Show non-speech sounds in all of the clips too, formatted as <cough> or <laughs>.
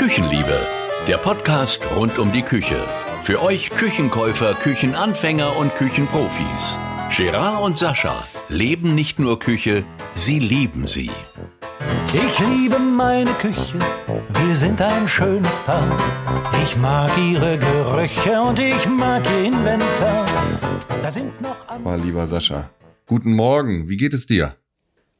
Küchenliebe, der Podcast rund um die Küche. Für euch Küchenkäufer, Küchenanfänger und Küchenprofis. Gerard und Sascha leben nicht nur Küche, sie lieben sie. Ich liebe meine Küche, wir sind ein schönes Paar. Ich mag ihre Gerüche und ich mag ihr Inventar. Da sind noch andere. Oh, lieber Sascha, guten Morgen, wie geht es dir?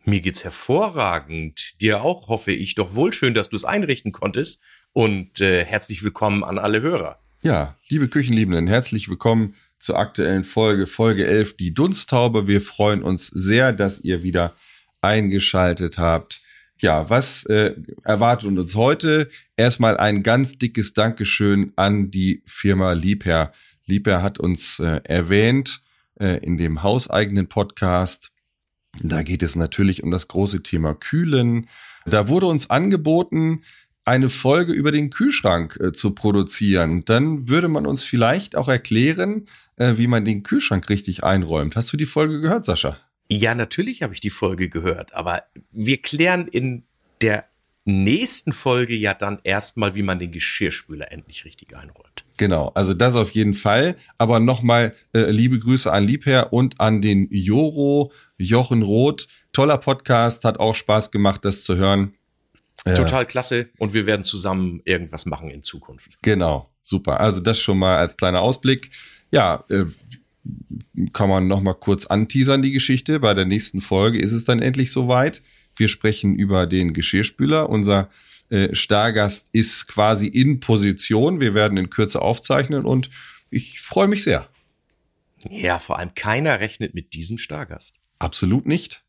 Mir geht's hervorragend. Dir auch, hoffe ich. Doch wohl schön, dass du es einrichten konntest. Und äh, herzlich willkommen an alle Hörer. Ja, liebe Küchenliebenden, herzlich willkommen zur aktuellen Folge, Folge 11, die Dunsttaube. Wir freuen uns sehr, dass ihr wieder eingeschaltet habt. Ja, was äh, erwartet uns heute? Erstmal ein ganz dickes Dankeschön an die Firma Liebherr. Liebherr hat uns äh, erwähnt äh, in dem hauseigenen Podcast. Da geht es natürlich um das große Thema Kühlen. Da wurde uns angeboten, eine Folge über den Kühlschrank äh, zu produzieren. Dann würde man uns vielleicht auch erklären, äh, wie man den Kühlschrank richtig einräumt. Hast du die Folge gehört, Sascha? Ja, natürlich habe ich die Folge gehört, aber wir klären in der nächsten Folge ja dann erstmal, wie man den Geschirrspüler endlich richtig einräumt. Genau, also das auf jeden Fall. Aber nochmal äh, liebe Grüße an Liebherr und an den Joro, Jochen Roth. Toller Podcast, hat auch Spaß gemacht, das zu hören. Äh, Total klasse und wir werden zusammen irgendwas machen in Zukunft. Genau, super. Also das schon mal als kleiner Ausblick. Ja, äh, kann man noch mal kurz anteasern die Geschichte. Bei der nächsten Folge ist es dann endlich soweit. Wir sprechen über den Geschirrspüler. Unser äh, Stargast ist quasi in Position. Wir werden in Kürze aufzeichnen und ich freue mich sehr. Ja, vor allem keiner rechnet mit diesem Stargast. Absolut nicht.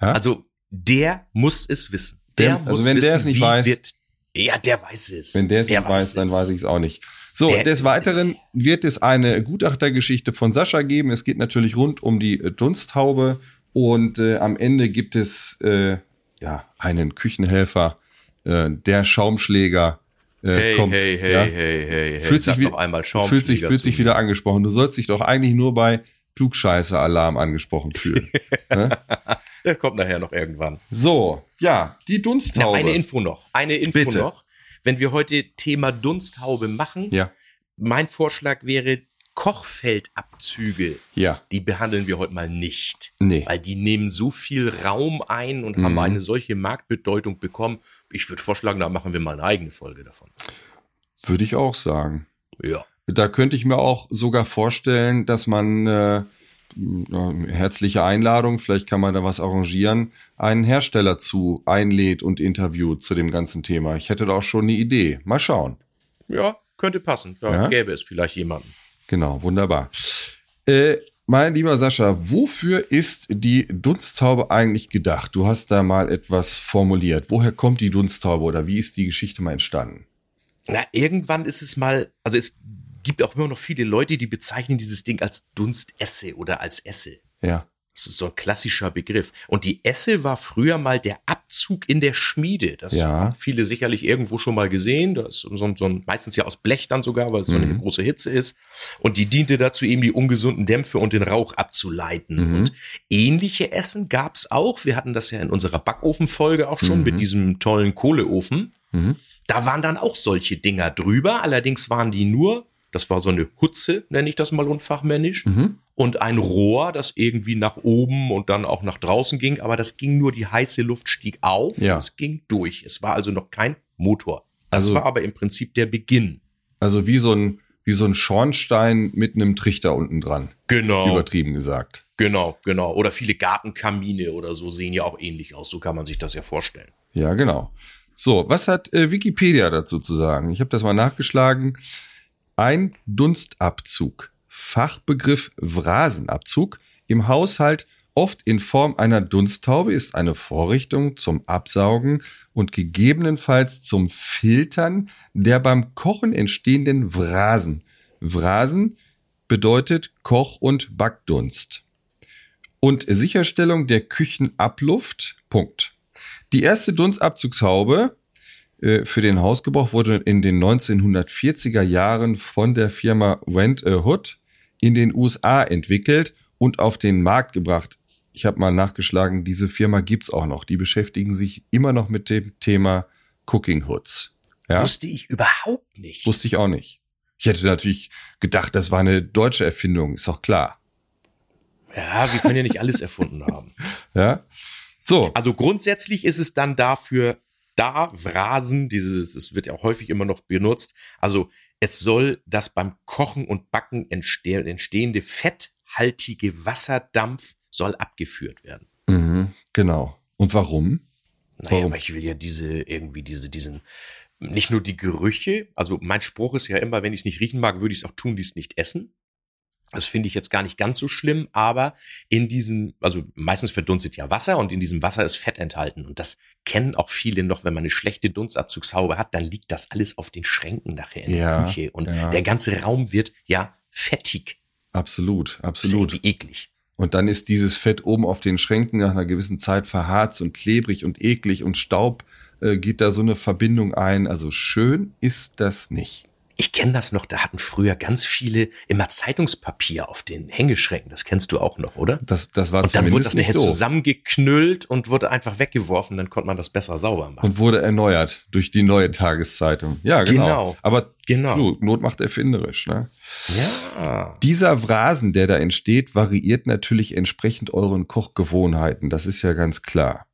Ja? Also der muss es wissen. Der also muss wenn wissen, der es nicht weiß, wird, ja, der weiß es. Wenn der es nicht weiß, dann weiß ich es auch nicht. So, der, des Weiteren wird es eine Gutachtergeschichte von Sascha geben. Es geht natürlich rund um die äh, Dunsthaube und äh, am Ende gibt es äh, ja einen Küchenhelfer, äh, der Schaumschläger. Äh, hey, kommt, hey, hey, ja? hey, hey, hey, fühlt sich, Schaumschläger fühlt sich, fühlt sich wieder angesprochen. Du sollst dich doch eigentlich nur bei Klugscheißer-Alarm angesprochen fühlen. ne? <laughs> Das kommt nachher noch irgendwann. So, ja, die Dunsthaube. Na, eine Info noch. Eine Info Bitte. noch. Wenn wir heute Thema Dunsthaube machen, Ja, mein Vorschlag wäre Kochfeldabzüge. ja, Die behandeln wir heute mal nicht. nee. Weil die nehmen so viel Raum ein und Mhm. haben eine solche Marktbedeutung bekommen. Ich würde vorschlagen, da machen wir mal eine eigene Folge davon. Würde ich auch sagen. Ja. Da könnte ich mir auch sogar vorstellen, dass man äh, herzliche Einladung, vielleicht kann man da was arrangieren, einen Hersteller zu einlädt und interviewt zu dem ganzen Thema. Ich hätte da auch schon eine Idee. Mal schauen. Ja, könnte passen. Da Ja? gäbe es vielleicht jemanden. Genau, wunderbar. Äh, mein lieber Sascha, wofür ist die Dunsttaube eigentlich gedacht? Du hast da mal etwas formuliert. Woher kommt die Dunsttaube oder wie ist die Geschichte mal entstanden? Na, irgendwann ist es mal, also es gibt auch immer noch viele Leute, die bezeichnen dieses Ding als Dunstesse oder als Esse. Ja. Das ist so ein klassischer Begriff. Und die Esse war früher mal der Abzug in der Schmiede. Das Ja. haben viele sicherlich irgendwo schon mal gesehen. Das ist so, ein- so ein, meistens ja aus Blech dann sogar, weil es so eine Mhm. große Hitze ist. Und die diente dazu, eben die ungesunden Dämpfe und den Rauch abzuleiten. Mhm. Und ähnliche Essen gab's auch. Wir hatten das ja in unserer Backofenfolge auch schon Mhm. mit diesem tollen Kohleofen. Mhm. Da waren dann auch solche Dinger drüber. Allerdings waren die nur, das war so eine Hutze, nenne ich das mal unfachmännisch Mhm. und ein Rohr, das irgendwie nach oben und dann auch nach draußen ging, aber das ging nur, die heiße Luft stieg auf Ja. und es ging durch. Es war also noch kein Motor. Das Also- war aber im Prinzip der Beginn. Also wie so ein, wie so ein Schornstein mit einem Trichter unten dran. Genau, Übertrieben gesagt. genau, genau. Oder viele Gartenkamine oder so sehen ja auch ähnlich aus. So kann man sich das ja vorstellen. Ja, genau. So, was hat äh, Wikipedia dazu zu sagen? Ich habe das mal nachgeschlagen. Ein Dunstabzug, Fachbegriff Vrasenabzug, im Haushalt oft in Form einer Dunsttaube ist eine Vorrichtung zum Absaugen und gegebenenfalls zum Filtern der beim Kochen entstehenden Vrasen. Vrasen bedeutet Koch- und Backdunst. Und Sicherstellung der Küchenabluft. Punkt. Die erste Dunstabzugshaube für den Hausgebrauch wurde in den 1940er Jahren von der Firma Went a Hood in den USA entwickelt und auf den Markt gebracht. Ich habe mal nachgeschlagen, diese Firma gibt's auch noch. Die beschäftigen sich immer noch mit dem Thema Cooking Hoods. Ja? Wusste ich überhaupt nicht. Wusste ich auch nicht. Ich hätte natürlich gedacht, das war eine deutsche Erfindung, ist doch klar. Ja, wir können ja nicht alles erfunden haben. <laughs> Ja. So. Also grundsätzlich ist es dann dafür da, Vrasen, dieses, es wird ja häufig immer noch benutzt. Also es soll das beim Kochen und Backen entste entstehende fetthaltige Wasserdampf soll abgeführt werden. Mhm, genau. Und warum? Naja, Warum? weil ich will ja diese, irgendwie diese, diesen, nicht nur die Gerüche, also mein Spruch ist ja immer, wenn ich es nicht riechen mag, würde ich es auch tun, dies nicht essen. Das finde ich jetzt gar nicht ganz so schlimm, aber in diesem, also meistens verdunstet ja Wasser und in diesem Wasser ist Fett enthalten. Und das kennen auch viele noch, wenn man eine schlechte Dunstabzugshaube hat, dann liegt das alles auf den Schränken nachher in Ja, der Küche. Und ja. der ganze Raum wird ja fettig. Absolut, Das ist absolut. eklig. Und dann ist dieses Fett oben auf den Schränken nach einer gewissen Zeit verharzt und klebrig und eklig und Staub äh, geht da so eine Verbindung ein. Also schön ist das nicht. Ich kenne das noch, da hatten früher ganz viele immer Zeitungspapier auf den Hängeschränken. Das kennst du auch noch, oder? Das, das war Und dann wurde das nachher doof. zusammengeknüllt und wurde einfach weggeworfen, dann konnte man das besser sauber machen. Und wurde erneuert durch die neue Tageszeitung. Ja, genau. Genau. Aber Genau. Not Not macht erfinderisch. Ne? ja. Dieser Vrasen, der da entsteht, variiert natürlich entsprechend euren Kochgewohnheiten. Das ist ja ganz klar.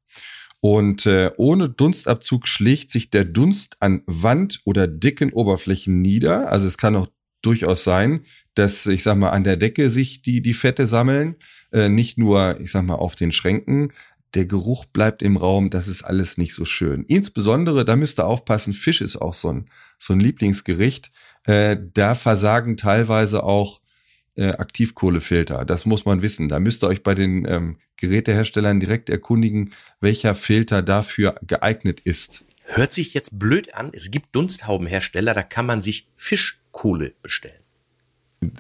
Und äh, ohne Dunstabzug schlägt sich der Dunst an Wand oder dicken Oberflächen nieder. Also es kann auch durchaus sein, dass, ich sag mal, an der Decke sich die, die Fette sammeln. Äh, nicht nur, ich sag mal, auf den Schränken. Der Geruch bleibt im Raum. Das ist alles nicht so schön. Insbesondere, da müsst ihr aufpassen, Fisch ist auch so ein, so ein Lieblingsgericht. Äh, da versagen teilweise auch äh, Aktivkohlefilter. Das muss man wissen. Da müsst ihr euch bei den ähm, Geräteherstellern direkt erkundigen, welcher Filter dafür geeignet ist. Hört sich jetzt blöd an. Es gibt Dunsthaubenhersteller, da kann man sich Fischkohle bestellen.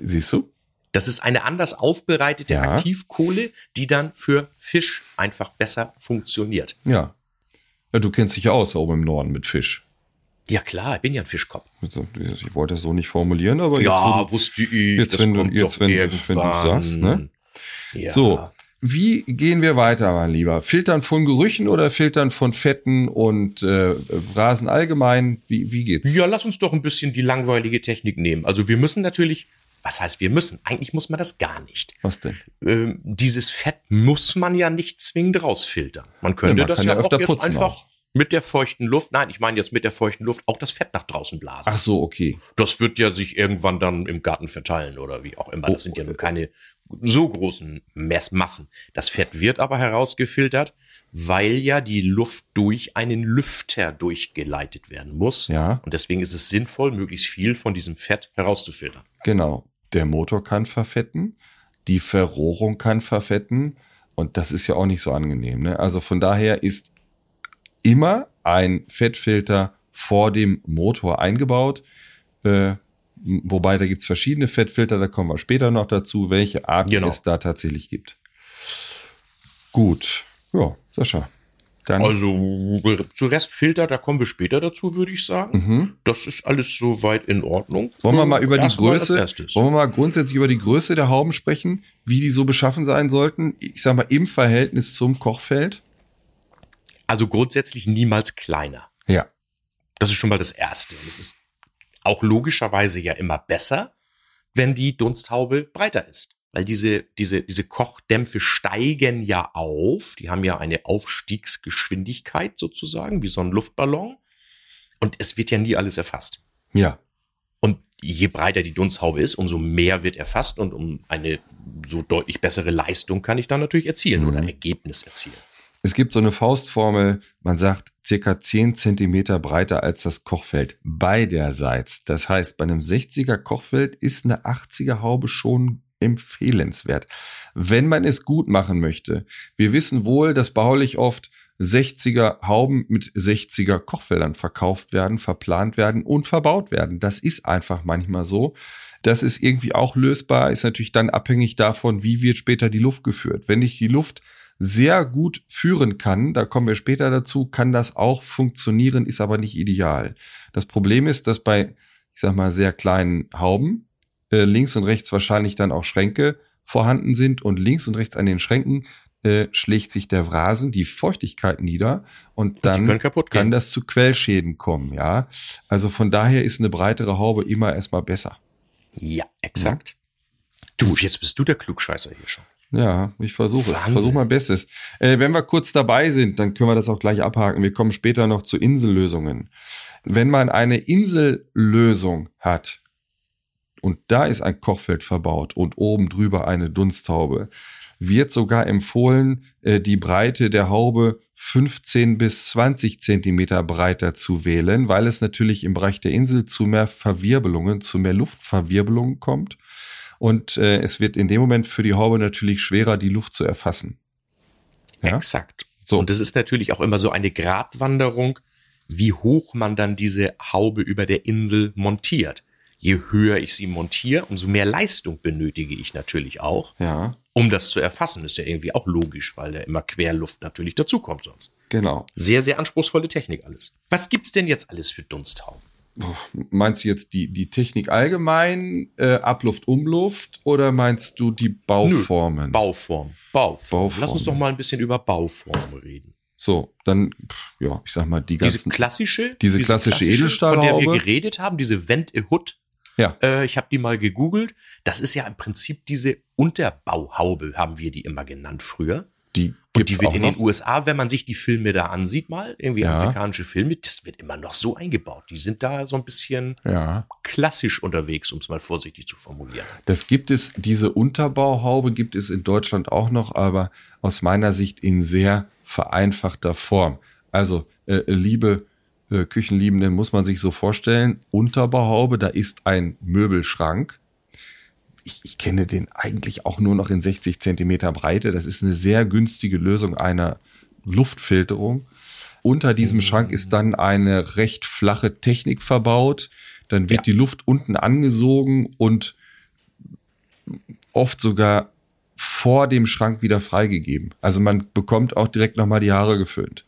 Siehst du? Das ist eine anders aufbereitete Ja. Aktivkohle, die dann für Fisch einfach besser funktioniert. Ja. ja. Du kennst dich ja aus oben im Norden mit Fisch. Ja klar, ich bin ja ein Fischkopf. Ich wollte das so nicht formulieren, aber ja, jetzt, wusste ich. jetzt, das wenn du- jetzt, wenn wenn du sagst, ne? Ja. So, wie gehen wir weiter, mein Lieber? Filtern von Gerüchen oder Filtern von Fetten und äh, Rasen allgemein? Wie, wie geht's? Ja, lass uns doch ein bisschen die langweilige Technik nehmen. Also wir müssen natürlich, was heißt wir müssen? Eigentlich muss man das gar nicht. Was denn? Ähm, dieses Fett muss man ja nicht zwingend rausfiltern. Man könnte Ja, man das ja, ja auch jetzt einfach auch. Mit der feuchten Luft, nein, ich meine jetzt mit der feuchten Luft auch das Fett nach draußen blasen. Ach so, okay. Das wird ja sich irgendwann dann im Garten verteilen oder wie auch immer. Das Oh, sind ja nun keine so großen Messmassen. Das Fett wird aber herausgefiltert, weil ja die Luft durch einen Lüfter durchgeleitet werden muss. Ja. Und deswegen ist es sinnvoll, möglichst viel von diesem Fett herauszufiltern. Genau. Der Motor kann verfetten, die Verrohrung kann verfetten und das ist ja auch nicht so angenehm. Ne? Also von daher ist immer ein Fettfilter vor dem Motor eingebaut. Äh, wobei da gibt's verschiedene Fettfilter, da kommen wir später noch dazu, welche Arten Genau. es da tatsächlich gibt. Gut. Ja, Sascha. Dann, Also zu Restfilter, da kommen wir später dazu, würde ich sagen. mhm. Das ist alles soweit in Ordnung. Wollen wir mal über die Erstmal als Größe, wollen wir mal grundsätzlich über die Größe der Hauben sprechen, wie die so beschaffen sein sollten? Ich sag mal im Verhältnis zum Kochfeld. Also grundsätzlich niemals kleiner. Ja. Das ist schon mal das Erste. Und es ist auch logischerweise ja immer besser, wenn die Dunsthaube breiter ist. Weil diese, diese, diese Kochdämpfe steigen ja auf. Die haben ja eine Aufstiegsgeschwindigkeit sozusagen, wie so ein Luftballon. Und es wird ja nie alles erfasst. Ja. Und je breiter die Dunsthaube ist, umso mehr wird erfasst und um eine so deutlich bessere Leistung kann ich dann natürlich erzielen oder Mhm. Ergebnis erzielen. Es gibt so eine Faustformel, man sagt circa 10 Zentimeter breiter als das Kochfeld beiderseits. Das heißt, bei einem 60er Kochfeld ist eine 80er Haube schon empfehlenswert, wenn man es gut machen möchte. Wir wissen wohl, dass baulich oft 60er Hauben mit 60er Kochfeldern verkauft werden, verplant werden und verbaut werden. Das ist einfach manchmal so. Das ist irgendwie auch lösbar, ist natürlich dann abhängig davon, wie wird später die Luft geführt. Wenn ich die Luft sehr gut führen kann, da kommen wir später dazu, kann das auch funktionieren, ist aber nicht ideal. Das Problem ist, dass bei, ich sag mal, sehr kleinen Hauben äh, links und rechts wahrscheinlich dann auch Schränke vorhanden sind und links und rechts an den Schränken äh, schlägt sich der Wrasen die Feuchtigkeit nieder und dann kann das zu Quellschäden kommen, ja. Also von daher ist eine breitere Haube immer erstmal besser. Ja, exakt. Du, jetzt bist du der Klugscheißer hier schon. Ja, ich versuche es. Ich versuche mein Bestes. Äh, wenn wir kurz dabei sind, dann können wir das auch gleich abhaken. Wir kommen später noch zu Insellösungen. Wenn man eine Insellösung hat und da ist ein Kochfeld verbaut und oben drüber eine Dunsthaube, wird sogar empfohlen, äh, die Breite der Haube 15 bis 20 Zentimeter breiter zu wählen, weil es natürlich im Bereich der Insel zu mehr Verwirbelungen, zu mehr Luftverwirbelungen kommt. Und äh, es wird in dem Moment für die Haube natürlich schwerer, die Luft zu erfassen. Ja? Exakt. So. Und es ist natürlich auch immer so eine Gratwanderung, wie hoch man dann diese Haube über der Insel montiert. Je höher ich sie montiere, umso mehr Leistung benötige ich natürlich auch, Ja, um das zu erfassen. Ist ja irgendwie auch logisch, weil da immer Querluft natürlich dazukommt sonst. genau. Sehr, sehr anspruchsvolle Technik alles. Was gibt's denn jetzt alles für Dunsthauben? Meinst du jetzt die, die Technik allgemein, äh, Abluft, Umluft oder meinst du die Bauformen? Bauform. Bauform. Bauform. Lass uns doch mal ein bisschen über Bauform reden. So, dann, ja, ich sag mal, die Diese ganzen. klassische, diese klassische von der Edelstahlhaube. wir geredet haben, diese Vent-Hood, ja, Äh, ich habe die mal gegoogelt. Das ist ja im Prinzip diese Unterbauhaube, haben wir die immer genannt früher. die Und gibt's die wird in noch. den USA, wenn man sich die Filme da ansieht, mal, irgendwie Ja. amerikanische Filme, das wird immer noch so eingebaut. Die sind da so ein bisschen Ja, klassisch unterwegs, um es mal vorsichtig zu formulieren. das gibt es, diese Unterbauhaube gibt es in Deutschland auch noch, aber aus meiner Sicht in sehr vereinfachter Form. Also, äh, liebe äh, Küchenliebenden, muss man sich so vorstellen, Unterbauhaube, da ist ein Möbelschrank. Ich, ich kenne den eigentlich auch nur noch in 60 Zentimeter Breite. Das ist eine sehr günstige Lösung einer Luftfilterung. Unter diesem Schrank ist dann eine recht flache Technik verbaut. Dann wird Ja. die Luft unten angesogen und oft sogar vor dem Schrank wieder freigegeben. Also man bekommt auch direkt nochmal die Haare geföhnt.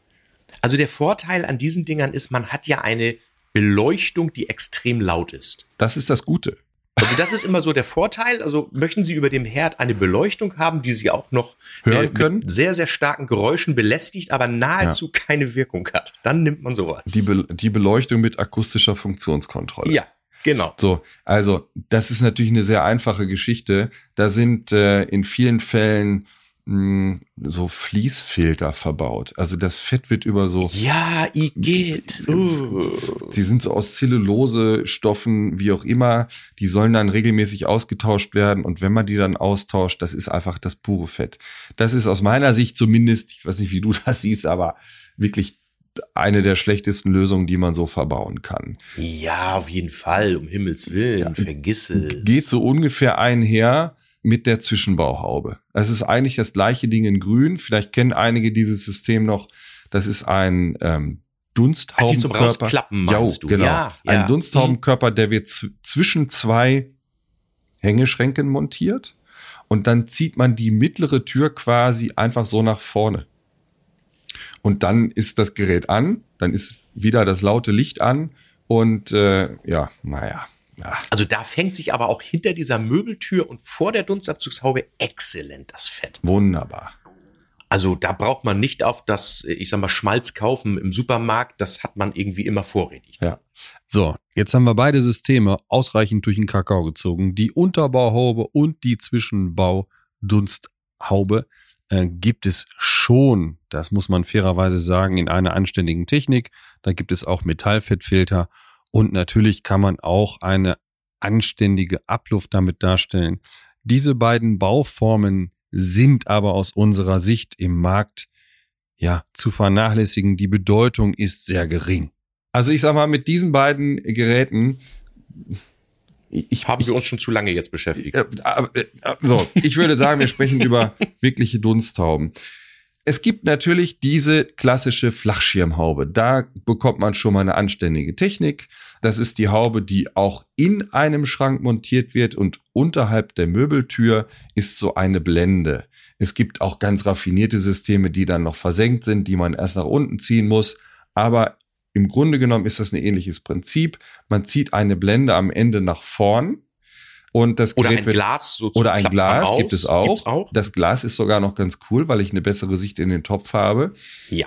Also der Vorteil an diesen Dingern ist, man hat ja eine Beleuchtung, die extrem laut ist. Das ist das Gute. Also das ist immer so der Vorteil. Also möchten Sie über dem Herd eine Beleuchtung haben, die Sie auch noch Hören mit können? sehr, sehr starken Geräuschen belästigt, aber nahezu keine Wirkung hat. Dann nimmt man sowas. Die, Be die Beleuchtung mit akustischer Funktionskontrolle. ja, genau. So, also das ist natürlich eine sehr einfache Geschichte. Da sind äh, in vielen Fällen mh, so Fließfilter verbaut. Also das Fett wird über so, Ja. Uh. sie sind so aus Zellulose, Stoffen, wie auch immer. Die sollen dann regelmäßig ausgetauscht werden. Und wenn man die dann austauscht, das ist einfach das pure Fett. Das ist aus meiner Sicht zumindest, ich weiß nicht, wie du <laughs> das siehst, aber wirklich eine der schlechtesten Lösungen, die man so verbauen kann. Ja, auf jeden Fall, um Himmels Willen, vergiss es. geht so ungefähr einher mit der Zwischenbauhaube. Es ist eigentlich das gleiche Ding in grün. Vielleicht kennen einige dieses System noch. Das ist ein ähm, Ah, die zum Dunsthaubenkörper. Rausklappen meinst Jo, du? genau. Ja, ja. Ein Dunsthaubenkörper, der wird zw- zwischen zwei Hängeschränken montiert und dann zieht man die mittlere Tür quasi einfach so nach vorne. Und dann ist das Gerät an, dann ist wieder das laute Licht an und äh, ja, naja. Ja. Also da fängt sich aber auch hinter dieser Möbeltür und vor der Dunstabzugshaube exzellent das Fett. Wunderbar. Also da braucht man nicht auf das, ich sag mal, Schmalz kaufen im Supermarkt. Das hat man irgendwie immer vorrätig. Ja. So, jetzt haben wir beide Systeme ausreichend durch den Kakao gezogen. Die Unterbauhaube und die Zwischenbaudunsthaube äh, gibt es schon, das muss man fairerweise sagen, in einer anständigen Technik. Da gibt es auch Metallfettfilter und natürlich kann man auch eine anständige Abluft damit darstellen. Diese beiden Bauformen sind aber aus unserer Sicht im Markt ja zu vernachlässigen. Die Bedeutung ist sehr gering. Also ich sag mal, mit diesen beiden Geräten, ich, ich Haben wir uns schon zu lange jetzt beschäftigt. Äh, äh, äh, so, ich würde sagen, wir sprechen über <laughs> wirkliche Dunsthauben. Es gibt natürlich diese klassische Flachschirmhaube. Da bekommt man schon mal eine anständige Technik. Das ist die Haube, die auch in einem Schrank montiert wird und unterhalb der Möbeltür ist so eine Blende. Es gibt auch ganz raffinierte Systeme, die dann noch versenkt sind, die man erst nach unten ziehen muss. Aber im Grunde genommen ist das ein ähnliches Prinzip. Man zieht eine Blende am Ende nach vorn. Und das Oder Gerät ein wird Glas so oder ein Glas aus. gibt es auch. Auch. Das Glas ist sogar noch ganz cool, weil ich eine bessere Sicht in den Topf habe. Ja.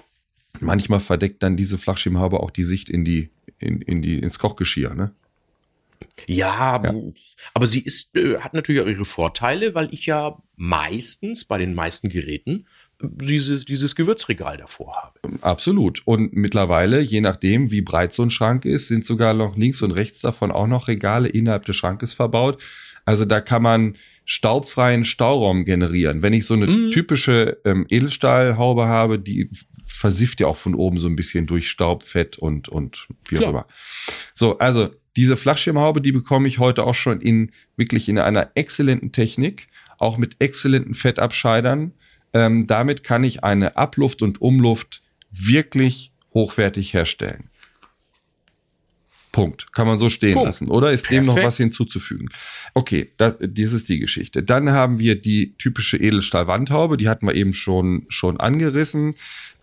Manchmal verdeckt dann diese Flachschirmhaube auch die Sicht in die, in, in die, ins Kochgeschirr, ne? Ja, aber sie ist, äh, hat natürlich auch ihre Vorteile, weil ich ja meistens bei den meisten Geräten dieses, dieses Gewürzregal davor habe. Absolut. Und mittlerweile, je nachdem, wie breit so ein Schrank ist, sind sogar noch links und rechts davon auch noch Regale innerhalb des Schrankes verbaut. Also da kann man staubfreien Stauraum generieren. Wenn ich so eine Mhm. typische ähm, Edelstahlhaube habe, die versifft ja auch von oben so ein bisschen durch Staub, Fett und, und wie auch Klar. immer. So, also diese Flachschirmhaube, die bekomme ich heute auch schon in wirklich in einer exzellenten Technik, auch mit exzellenten Fettabscheidern. Ähm, damit kann ich eine Abluft und Umluft wirklich hochwertig herstellen. Punkt. Kann man so stehen Punkt. lassen. Oder ist dem noch Perfekt. was hinzuzufügen? Okay, das, das ist die Geschichte. Dann haben wir die typische Edelstahlwandhaube, die hatten wir eben schon, schon angerissen.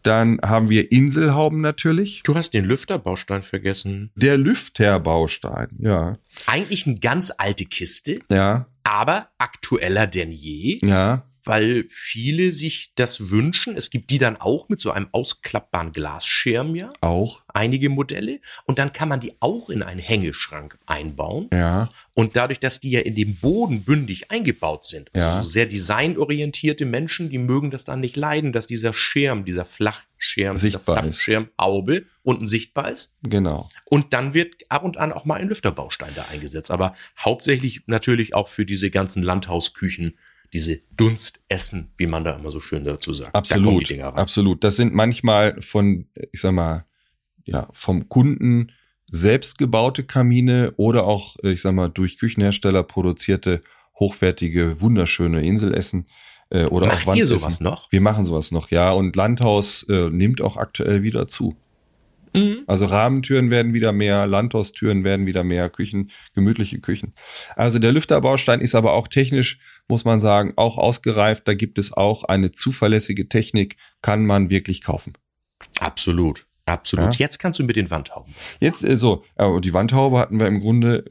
Dann haben wir Inselhauben natürlich. Du hast den Lüfterbaustein vergessen. Der Lüfterbaustein, ja. Eigentlich eine ganz alte Kiste, Ja, aber aktueller denn je, ja, weil viele sich das wünschen. Es gibt die dann auch mit so einem ausklappbaren Glasschirm, ja, auch. einige Modelle. Und dann kann man die auch in einen Hängeschrank einbauen. Ja, Und dadurch, dass die ja in dem Boden bündig eingebaut sind, Ja. also sehr designorientierte Menschen, die mögen das dann nicht leiden, dass dieser Schirm, dieser Flachschirm, Sichtbar dieser ist. Flachschirmhaube unten sichtbar ist. genau. Und dann wird ab und an auch mal ein Lüfterbaustein da eingesetzt. Aber hauptsächlich natürlich auch für diese ganzen Landhausküchen, diese Dunstessen, wie man da immer so schön dazu sagt. Da Absolut, rein. absolut. Das sind manchmal von, ich sag mal, ja, vom Kunden selbst gebaute Kamine oder auch, ich sag mal, durch Küchenhersteller produzierte, hochwertige, wunderschöne Inselessen äh, oder Macht auch ihr Wandessen. sowas noch? Wir machen sowas noch, ja. Und Landhaus äh, nimmt auch aktuell wieder zu. Mhm. Also Rahmentüren werden wieder mehr, Landhaustüren werden wieder mehr, Küchen, gemütliche Küchen. Also der Lüfterbaustein ist aber auch technisch, muss man sagen, auch ausgereift. Da gibt es auch eine zuverlässige Technik, kann man wirklich kaufen. Absolut. Absolut. Ja. Jetzt kannst du mit den Wandhauben. Jetzt äh, so, aber die Wandhaube hatten wir im Grunde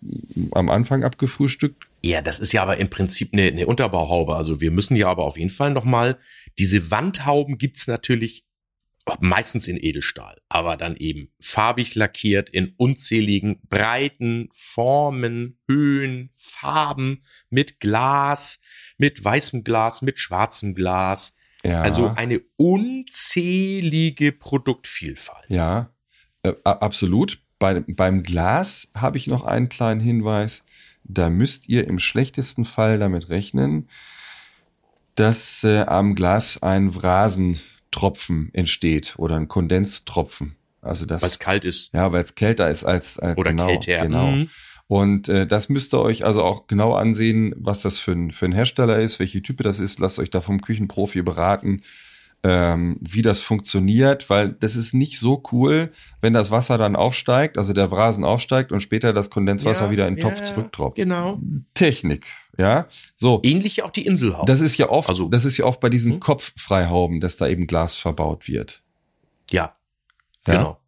mm, am Anfang abgefrühstückt. Ja, das ist ja aber im Prinzip eine, eine Unterbauhaube. Also wir müssen ja aber auf jeden Fall nochmal, diese Wandhauben gibt's natürlich meistens in Edelstahl, aber dann eben farbig lackiert in unzähligen Breiten, Formen, Höhen, Farben, mit Glas, mit weißem Glas, mit schwarzem Glas. Ja, Also eine unzählige Produktvielfalt. ja, äh, absolut. Bei, beim Glas habe ich noch einen kleinen Hinweis. Da müsst ihr im schlechtesten Fall damit rechnen, dass äh, am Glas ein Rasentropfen entsteht oder ein Kondensstropfen. Also das, Weil es kalt ist ja, weil es kälter ist als, als oder genau, kälter. Genau. Mhm. Und äh, das müsst ihr euch also auch genau ansehen, was das für ein, für ein Hersteller ist, welche Type das ist. Lasst euch da vom Küchenprofi beraten, ähm, wie das funktioniert, weil das ist nicht so cool, wenn das Wasser dann aufsteigt, also der Rasen aufsteigt und später das Kondenswasser Ja, wieder in den ja, Topf zurücktropft. Genau. Technik, ja. So. Ähnlich auch die Inselhaube. Das ist ja oft, Also- das ist ja oft bei diesen Hm? Kopffreihauben, dass da eben Glas verbaut wird. ja, Ja? genau.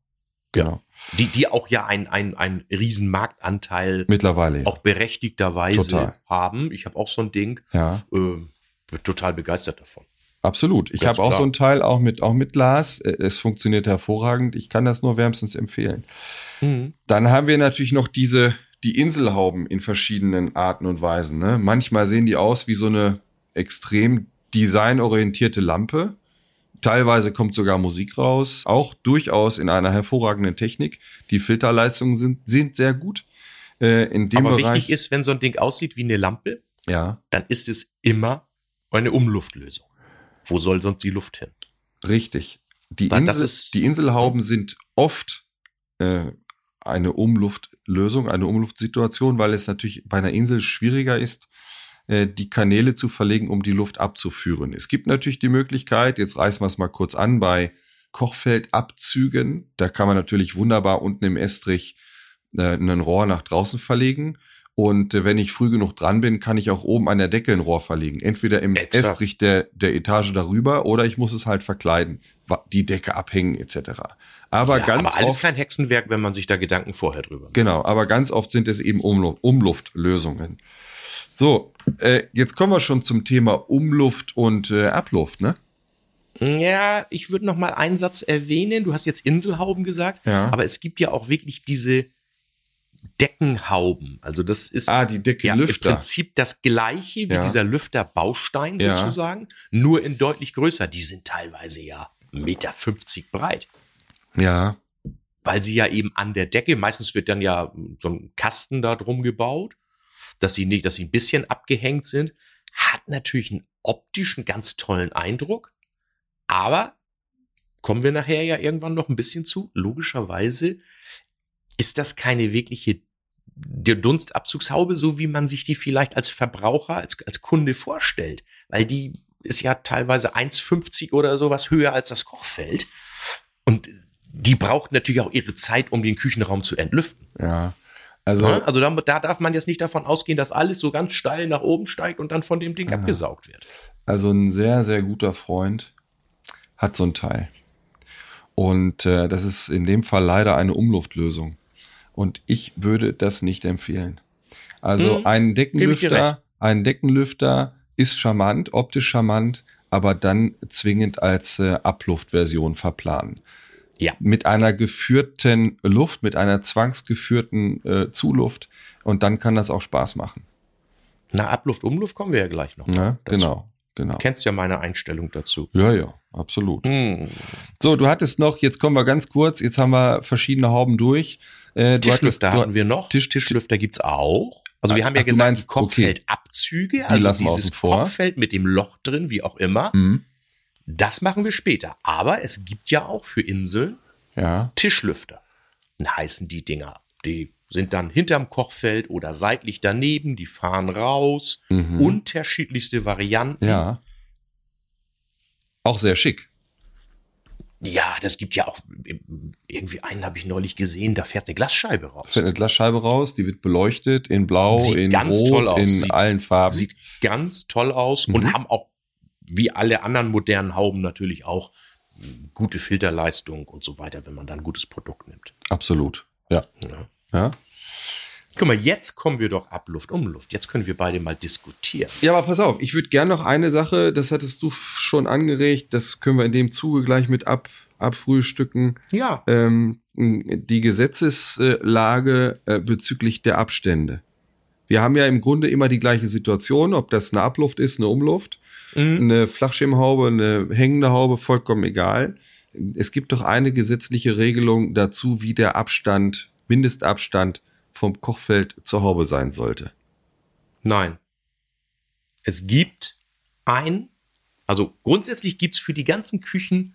Genau. Die, die auch ja ein, ein, ein riesen Marktanteil Mittlerweile. auch berechtigterweise Total. haben. Ich habe auch so ein Ding, Ja. äh, bin total begeistert davon. Absolut. Ich habe auch so ein Teil auch mit, auch mit Glas. Äh, Es funktioniert hervorragend. Ich kann das nur wärmstens empfehlen. Dann haben wir natürlich noch diese, die Inselhauben in verschiedenen Arten und Weisen. Ne? Manchmal sehen die aus wie so eine extrem designorientierte Lampe. Teilweise kommt sogar Musik raus. Auch durchaus in einer hervorragenden Technik. Die Filterleistungen sind, sind sehr gut. Äh, in dem Aber Bereich, wichtig ist, wenn so ein Ding aussieht wie eine Lampe, ja, dann ist es immer eine Umluftlösung. Wo soll sonst die Luft hin? Richtig. Die, Weil Insel, die Inselhauben sind oft äh, eine Umluftlösung, eine Umluftsituation, weil es natürlich bei einer Insel schwieriger ist, äh, die Kanäle zu verlegen, um die Luft abzuführen. Es gibt natürlich die Möglichkeit, jetzt reißen wir es mal kurz an, bei Kochfeldabzügen, da kann man natürlich wunderbar unten im Estrich äh, ein Rohr nach draußen verlegen. Und äh, wenn ich früh genug dran bin, kann ich auch oben an der Decke ein Rohr verlegen. Entweder im Exakt. Estrich der, der Etage darüber oder ich muss es halt verkleiden, die Decke abhängen etc. Aber ja, ganz aber alles oft, kein Hexenwerk, wenn man sich da Gedanken vorher drüber macht. genau, aber ganz oft sind es eben Umlu Umluftlösungen. So, äh, jetzt kommen wir schon zum Thema Umluft und äh, Abluft, ne? Ja, ich würde noch mal einen Satz erwähnen. Du hast jetzt Inselhauben gesagt, Ja. aber es gibt ja auch wirklich diese Deckenhauben. Also das ist Ah, die ja im Deckenlüfter. Prinzip das gleiche wie Ja. dieser Lüfterbaustein Ja. sozusagen, nur in deutlich größer. Die sind teilweise ja 1,50 Meter breit. Ja, weil sie ja eben an der Decke, meistens wird dann ja so ein Kasten da drum gebaut, dass sie nicht, dass sie ein bisschen abgehängt sind, hat natürlich einen optischen ganz tollen Eindruck, aber kommen wir nachher ja irgendwann noch ein bisschen zu. Logischerweise ist das keine wirkliche die Dunstabzugshaube, so wie man sich die vielleicht als Verbraucher, als, als Kunde vorstellt, weil die ist ja teilweise 1,50 oder sowas höher als das Kochfeld. Und die braucht natürlich auch ihre Zeit, um den Küchenraum zu entlüften. ja. Also, Ne? Also da, da darf man jetzt nicht davon ausgehen, dass alles so ganz steil nach oben steigt und dann von dem Ding abgesaugt wird. Also ein sehr, sehr guter Freund hat so ein Teil. Und äh, das ist in dem Fall leider eine Umluftlösung. Und ich würde das nicht empfehlen. Also Hm, ein geb ich dir recht. Deckenlüfter, ein Deckenlüfter ist charmant, optisch charmant, aber dann zwingend als äh, Abluftversion verplanen. Ja. Mit einer geführten Luft, mit einer zwangsgeführten äh, Zuluft und dann kann das auch Spaß machen. Na, Abluft, Umluft kommen wir ja gleich noch. Dazu. Genau, genau. Du kennst ja meine Einstellung dazu. Ja, ja, absolut. Hm. So, du hattest noch, jetzt kommen wir ganz kurz, jetzt haben wir verschiedene Hauben durch. Äh, Tischlüfter hatten wir noch. Tisch- Tischlüfter gibt's auch. Also wir haben ja Ach, gesagt, meinst, die Kochfeldabzüge, also lassen wir dieses. Kochfeld mit dem Loch drin, wie auch immer, Hm, das machen wir später. Aber es gibt ja auch für Inseln ja, Tischlüfter. Dann heißen die Dinger. Die sind dann hinterm Kochfeld oder seitlich daneben, die fahren raus. Mhm. Unterschiedlichste Varianten. ja. Auch sehr schick. Ja, das gibt ja auch irgendwie einen habe ich neulich gesehen, da fährt eine Glasscheibe raus. Fällt eine Glasscheibe raus, die wird beleuchtet in Blau, Sieht in Rot, in Sieht- allen Farben. Sieht ganz toll aus Mhm. und haben auch, wie alle anderen modernen Hauben, natürlich auch gute Filterleistung und so weiter, wenn man da ein gutes Produkt nimmt. Absolut. Ja. Ja. ja. Guck mal, jetzt kommen wir doch ab Luft um Luft. Jetzt können wir beide mal diskutieren. Ja, aber pass auf, ich würde gerne noch eine Sache, das hattest du schon angeregt, das können wir in dem Zuge gleich mit ab, abfrühstücken. Ja. ähm, die Gesetzeslage äh, bezüglich der Abstände. Wir haben ja im Grunde immer die gleiche Situation, ob das eine Abluft ist, eine Umluft, Mhm. eine Flachschirmhaube, eine hängende Haube, vollkommen egal. Es gibt doch eine gesetzliche Regelung dazu, wie der Abstand, Mindestabstand vom Kochfeld zur Haube sein sollte. Nein. Es gibt ein, also grundsätzlich gibt's für die ganzen Küchen,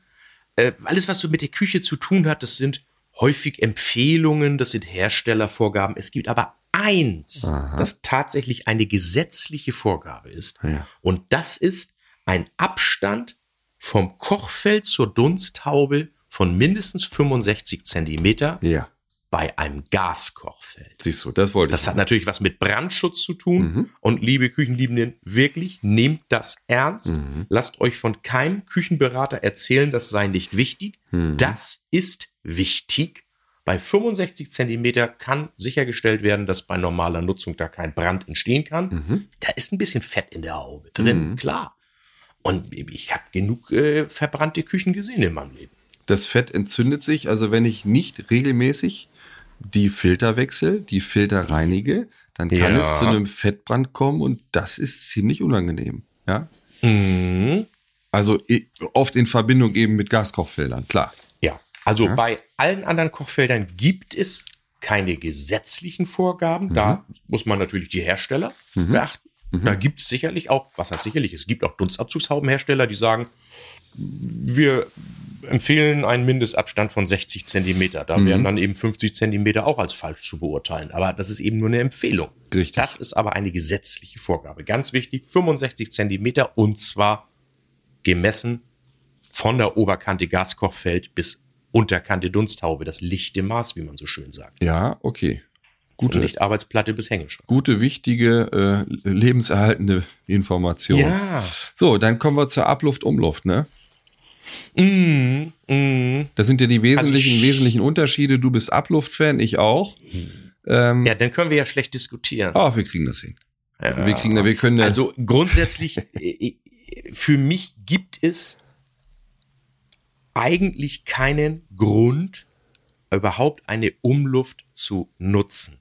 äh, alles, was so mit der Küche zu tun hat, das sind häufig Empfehlungen, das sind Herstellervorgaben. Es gibt aber eins, Aha. das tatsächlich eine gesetzliche Vorgabe ist. Ja. Und das ist ein Abstand vom Kochfeld zur Dunsthaube von mindestens 65 Zentimeter Ja, bei einem Gaskochfeld. siehst du, das wollte Das ich. hat natürlich was mit Brandschutz zu tun. Mhm. Und liebe Küchenliebenden, wirklich nehmt das ernst. Mhm. Lasst euch von keinem Küchenberater erzählen, das sei nicht wichtig. Mhm. Das ist wichtig. Bei 65 Zentimeter kann sichergestellt werden, dass bei normaler Nutzung da kein Brand entstehen kann. Mhm. Da ist ein bisschen Fett in der Haube drin, Mhm. klar. Und ich habe genug äh, verbrannte Küchen gesehen in meinem Leben. Das Fett entzündet sich, also wenn ich nicht regelmäßig die Filter wechsle, die Filter reinige, dann kann Ja. es zu einem Fettbrand kommen und das ist ziemlich unangenehm. Ja, Mhm. also oft in Verbindung eben mit Gaskochfeldern, klar. Ja, also Ja. bei allen anderen Kochfeldern gibt es keine gesetzlichen Vorgaben. Da muss man natürlich die Hersteller Mhm. beachten. Da gibt es sicherlich auch, was heißt sicherlich, es gibt auch Dunstabzugshaubenhersteller, die sagen, wir empfehlen einen Mindestabstand von 60 Zentimeter. Da Mhm. wären dann eben 50 Zentimeter auch als falsch zu beurteilen. Aber das ist eben nur eine Empfehlung. Richtig. Das ist aber eine gesetzliche Vorgabe. Ganz wichtig, 65 Zentimeter und zwar gemessen von der Oberkante Gaskochfeld bis Unterkante Dunsthaube, das lichte Maß, wie man so schön sagt. Ja, okay. Gute, Und nicht Arbeitsplatte bis Hängeschrank. gute, wichtige, äh, lebenserhaltende Information. Ja. So, dann kommen wir zur Abluft, Umluft, ne? Mm, mm. Das sind ja die wesentlichen, ich- wesentlichen Unterschiede. Du bist Abluft-Fan, ich auch. Ähm, Ja, dann können wir ja schlecht diskutieren. oh, wir kriegen das hin. Ja. Wir kriegen, wir können, Also grundsätzlich, äh, für mich gibt es eigentlich keinen Grund, überhaupt eine Umluft zu nutzen.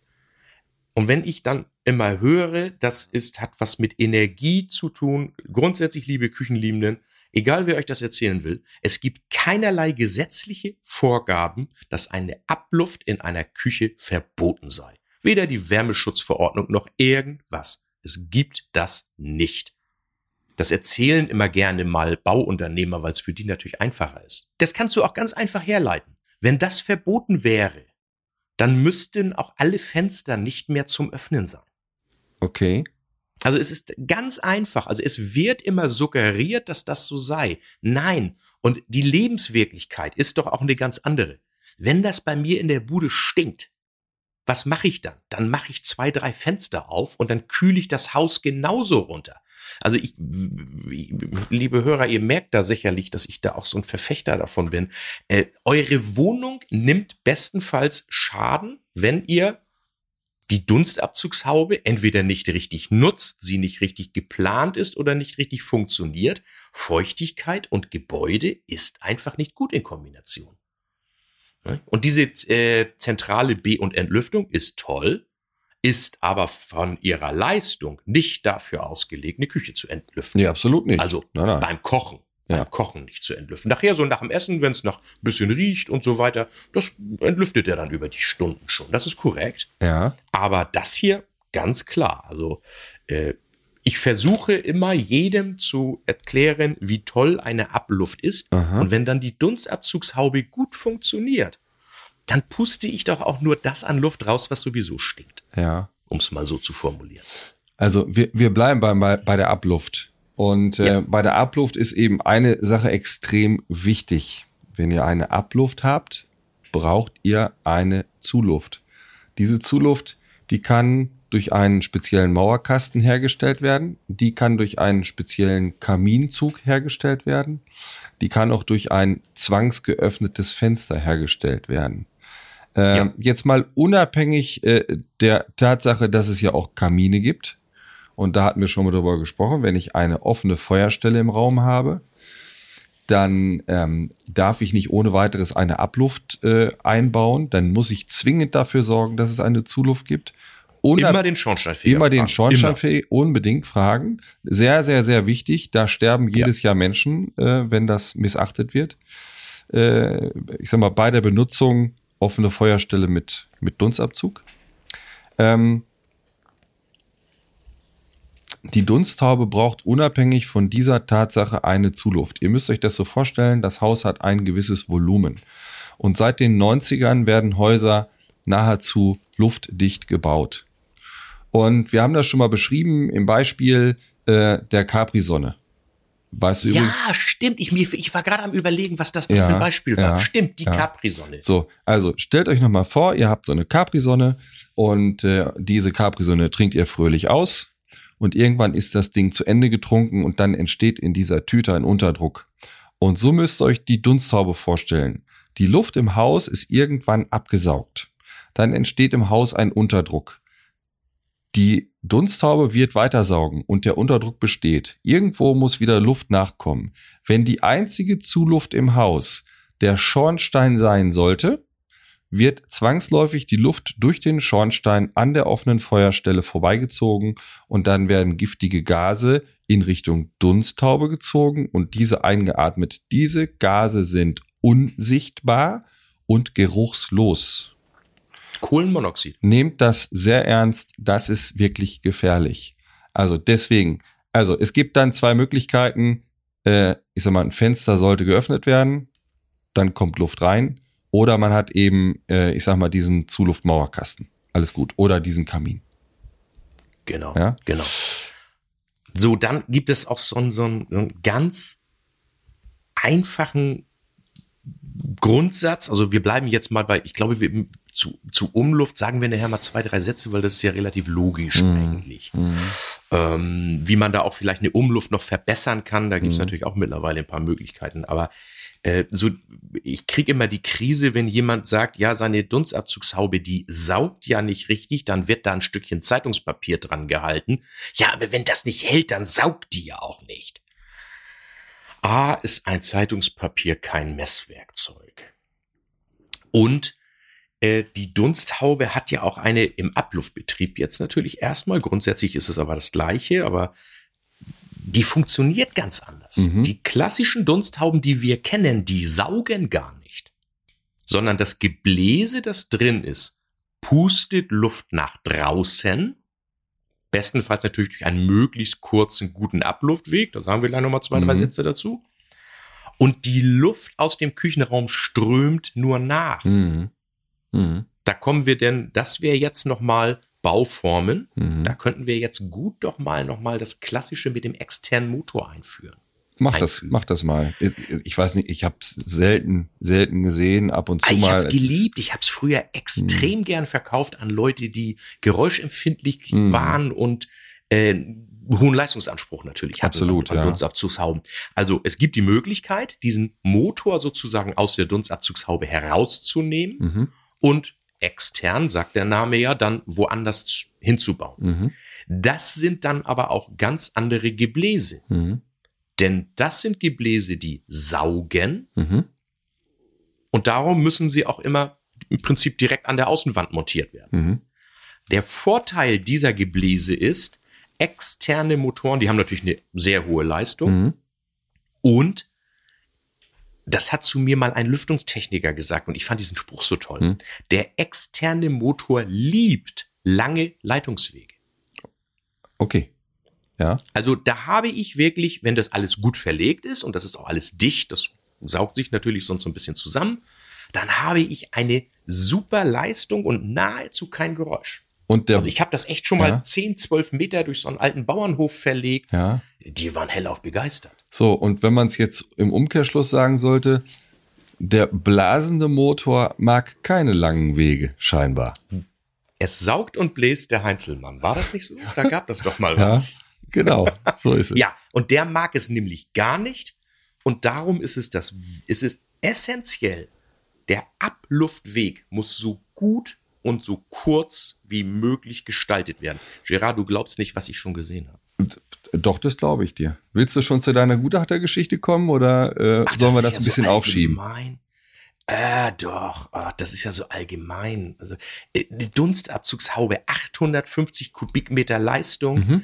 Und wenn ich dann immer höre, das ist, hat was mit Energie zu tun, grundsätzlich, liebe Küchenliebenden, egal wer euch das erzählen will, es gibt keinerlei gesetzliche Vorgaben, dass eine Abluft in einer Küche verboten sei. Weder die Wärmeschutzverordnung noch irgendwas. Es gibt das nicht. Das erzählen immer gerne mal Bauunternehmer, weil es für die natürlich einfacher ist. Das kannst du auch ganz einfach herleiten. Wenn das verboten wäre, dann müssten auch alle Fenster nicht mehr zum Öffnen sein. okay. Also es ist ganz einfach. Also es wird immer suggeriert, dass das so sei. Nein. Und die Lebenswirklichkeit ist doch auch eine ganz andere. Wenn das bei mir in der Bude stinkt, was mache ich dann? Dann mache ich zwei, drei Fenster auf und dann kühle ich das Haus genauso runter. Also ich, liebe Hörer, ihr merkt da sicherlich, dass ich da auch so ein Verfechter davon bin. Äh, eure Wohnung nimmt bestenfalls Schaden, wenn ihr die Dunstabzugshaube entweder nicht richtig nutzt, sie nicht richtig geplant ist oder nicht richtig funktioniert. Feuchtigkeit und Gebäude ist einfach nicht gut in Kombination. Ne? Und diese äh, zentrale B- und Entlüftung ist toll, ist aber von ihrer Leistung nicht dafür ausgelegt, eine Küche zu entlüften. Nee, absolut nicht. Also nein, nein. beim Kochen. Ja. Kochen nicht zu entlüften. Nachher so nach dem Essen, wenn es noch ein bisschen riecht und so weiter, das entlüftet er dann über die Stunden schon. Das ist korrekt. Ja. Aber das hier ganz klar. Also äh, ich versuche immer jedem zu erklären, wie toll eine Abluft ist. Aha. Und wenn dann die Dunstabzugshaube gut funktioniert, dann puste ich doch auch nur das an Luft raus, was sowieso stinkt. Ja. Um es mal so zu formulieren. Also wir, wir bleiben bei, bei der Abluft. Und äh, Ja. bei der Abluft ist eben eine Sache extrem wichtig. Wenn ihr eine Abluft habt, braucht ihr eine Zuluft. Diese Zuluft, die kann durch einen speziellen Mauerkasten hergestellt werden. Die kann durch einen speziellen Kaminzug hergestellt werden. Die kann auch durch ein zwangsgeöffnetes Fenster hergestellt werden. Äh, Ja. Jetzt mal unabhängig äh, der Tatsache, dass es ja auch Kamine gibt. Und da hatten wir schon mal drüber gesprochen, wenn ich eine offene Feuerstelle im Raum habe, dann ähm, darf ich nicht ohne weiteres eine Abluft äh, einbauen. Dann muss ich zwingend dafür sorgen, dass es eine Zuluft gibt. Unab- Immer den Schornsteinfeger Immer den. Schornsteinfeger unbedingt fragen. Sehr, sehr, sehr wichtig. Da sterben jedes Jahr Menschen, äh, wenn das missachtet wird. Äh, ich sag mal, bei der Benutzung offene Feuerstelle mit, mit Dunstabzug. Ähm, die Dunsthaube braucht unabhängig von dieser Tatsache eine Zuluft. Ihr müsst euch das so vorstellen, das Haus hat ein gewisses Volumen. Und seit den 90ern werden Häuser nahezu luftdicht gebaut. Und wir haben das schon mal beschrieben im Beispiel äh, der Capri-Sonne. Weißt du übrigens? Ja, stimmt. Ich, mir- ich war gerade am überlegen, was das Ja, für ein Beispiel war. ja, stimmt, die ja. Capri-Sonne. So, also stellt euch nochmal vor, ihr habt so eine Capri-Sonne und äh, diese Capri-Sonne trinkt ihr fröhlich aus und irgendwann ist das Ding zu Ende getrunken und dann entsteht in dieser Tüte ein Unterdruck. Und so müsst ihr euch die Dunsthaube vorstellen. Die Luft im Haus ist irgendwann abgesaugt. Dann entsteht im Haus ein Unterdruck. Die Dunsthaube wird weitersaugen und der Unterdruck besteht. Irgendwo muss wieder Luft nachkommen. Wenn die einzige Zuluft im Haus der Schornstein sein sollte, wird zwangsläufig die Luft durch den Schornstein an der offenen Feuerstelle vorbeigezogen und dann werden giftige Gase in Richtung Dunsthaube gezogen und diese eingeatmet. Diese Gase sind unsichtbar und geruchslos. Kohlenmonoxid. Nehmt das sehr ernst, das ist wirklich gefährlich. Also deswegen, also es gibt dann zwei Möglichkeiten. Äh, ich sag mal, ein Fenster sollte geöffnet werden, dann kommt Luft rein. Oder man hat eben, äh, ich sag mal, diesen Zuluftmauerkasten. Alles gut. Oder diesen Kamin. Genau, Ja. genau. So, dann gibt es auch so einen, so einen, so einen ganz einfachen Grundsatz. Also wir bleiben jetzt mal bei, ich glaube, wir, zu, zu Umluft sagen wir nachher mal zwei, drei Sätze, weil das ist ja relativ logisch Mhm. eigentlich. Ähm, wie man da auch vielleicht eine Umluft noch verbessern kann, da gibt es Mhm. natürlich auch mittlerweile ein paar Möglichkeiten. Aber äh, so, ich kriege immer die Krise, wenn jemand sagt, ja, seine Dunstabzugshaube, die saugt ja nicht richtig, dann wird da ein Stückchen Zeitungspapier dran gehalten. Ja, aber wenn das nicht hält, dann saugt die ja auch nicht. A ist ein Zeitungspapier kein Messwerkzeug. Und äh, die Dunsthaube hat ja auch eine im Abluftbetrieb jetzt natürlich erstmal. Grundsätzlich ist es aber das gleiche, aber die funktioniert ganz anders. Mhm. Die klassischen Dunsthauben, die wir kennen, die saugen gar nicht. Sondern das Gebläse, das drin ist, pustet Luft nach draußen. Bestenfalls natürlich durch einen möglichst kurzen, guten Abluftweg. Da sagen wir gleich nochmal zwei, drei Mhm. Sätze dazu. Und die Luft aus dem Küchenraum strömt nur nach. Mhm. Mhm. Da kommen wir denn, das wäre jetzt nochmal Bauformen. Mhm. Da könnten wir jetzt gut doch mal nochmal das Klassische mit dem externen Motor einführen. Mach das, mach das mal. Ich, ich weiß nicht, ich habe es selten, selten gesehen, ab und zu Ah, ich mal. hab's Es ist- geliebt. Ich hab's früher extrem gern verkauft an Leute, die geräuschempfindlich Mhm. waren und äh, hohen Leistungsanspruch natürlich hatten Absolut, an, an ja. Dunstabzugshauben. Also es gibt die Möglichkeit, diesen Motor sozusagen aus der Dunstabzugshaube herauszunehmen Mhm. und extern, sagt der Name ja, dann woanders hinzubauen. Mhm. Das sind dann aber auch ganz andere Gebläse. Mhm. Denn das sind Gebläse, die saugen Mhm. und darum müssen sie auch immer im Prinzip direkt an der Außenwand montiert werden. Mhm. Der Vorteil dieser Gebläse ist, externe Motoren, die haben natürlich eine sehr hohe Leistung Mhm. und das hat zu mir mal ein Lüftungstechniker gesagt und ich fand diesen Spruch so toll. Hm. Der externe Motor liebt lange Leitungswege. Okay. Ja. Also da habe ich wirklich, wenn das alles gut verlegt ist und das ist auch alles dicht, das saugt sich natürlich sonst so ein bisschen zusammen, dann habe ich eine super Leistung und nahezu kein Geräusch. Und der, Also ich habe das echt schon mal Ja. 10, 12 Meter durch so einen alten Bauernhof verlegt. ja. Die waren hellauf begeistert. So, und wenn man es jetzt im Umkehrschluss sagen sollte, der blasende Motor mag keine langen Wege, scheinbar. Es saugt und bläst der Heinzelmann. War das nicht so? Da gab das doch mal <laughs> Ja. was. Genau, so ist es. <laughs> Ja, und der mag es nämlich gar nicht. Und darum ist es das, ist es essentiell. Der Abluftweg muss so gut und so kurz wie möglich gestaltet werden. Gerard, du glaubst nicht, was ich schon gesehen habe. Doch, das glaube ich dir. Willst du schon zu deiner Gutachtergeschichte kommen oder äh, Ach, sollen wir das ja ein bisschen so aufschieben? allgemein. Äh, doch, ah, das ist ja so allgemein. Also, äh, die Dunstabzugshaube, 850 Kubikmeter Leistung, Mhm.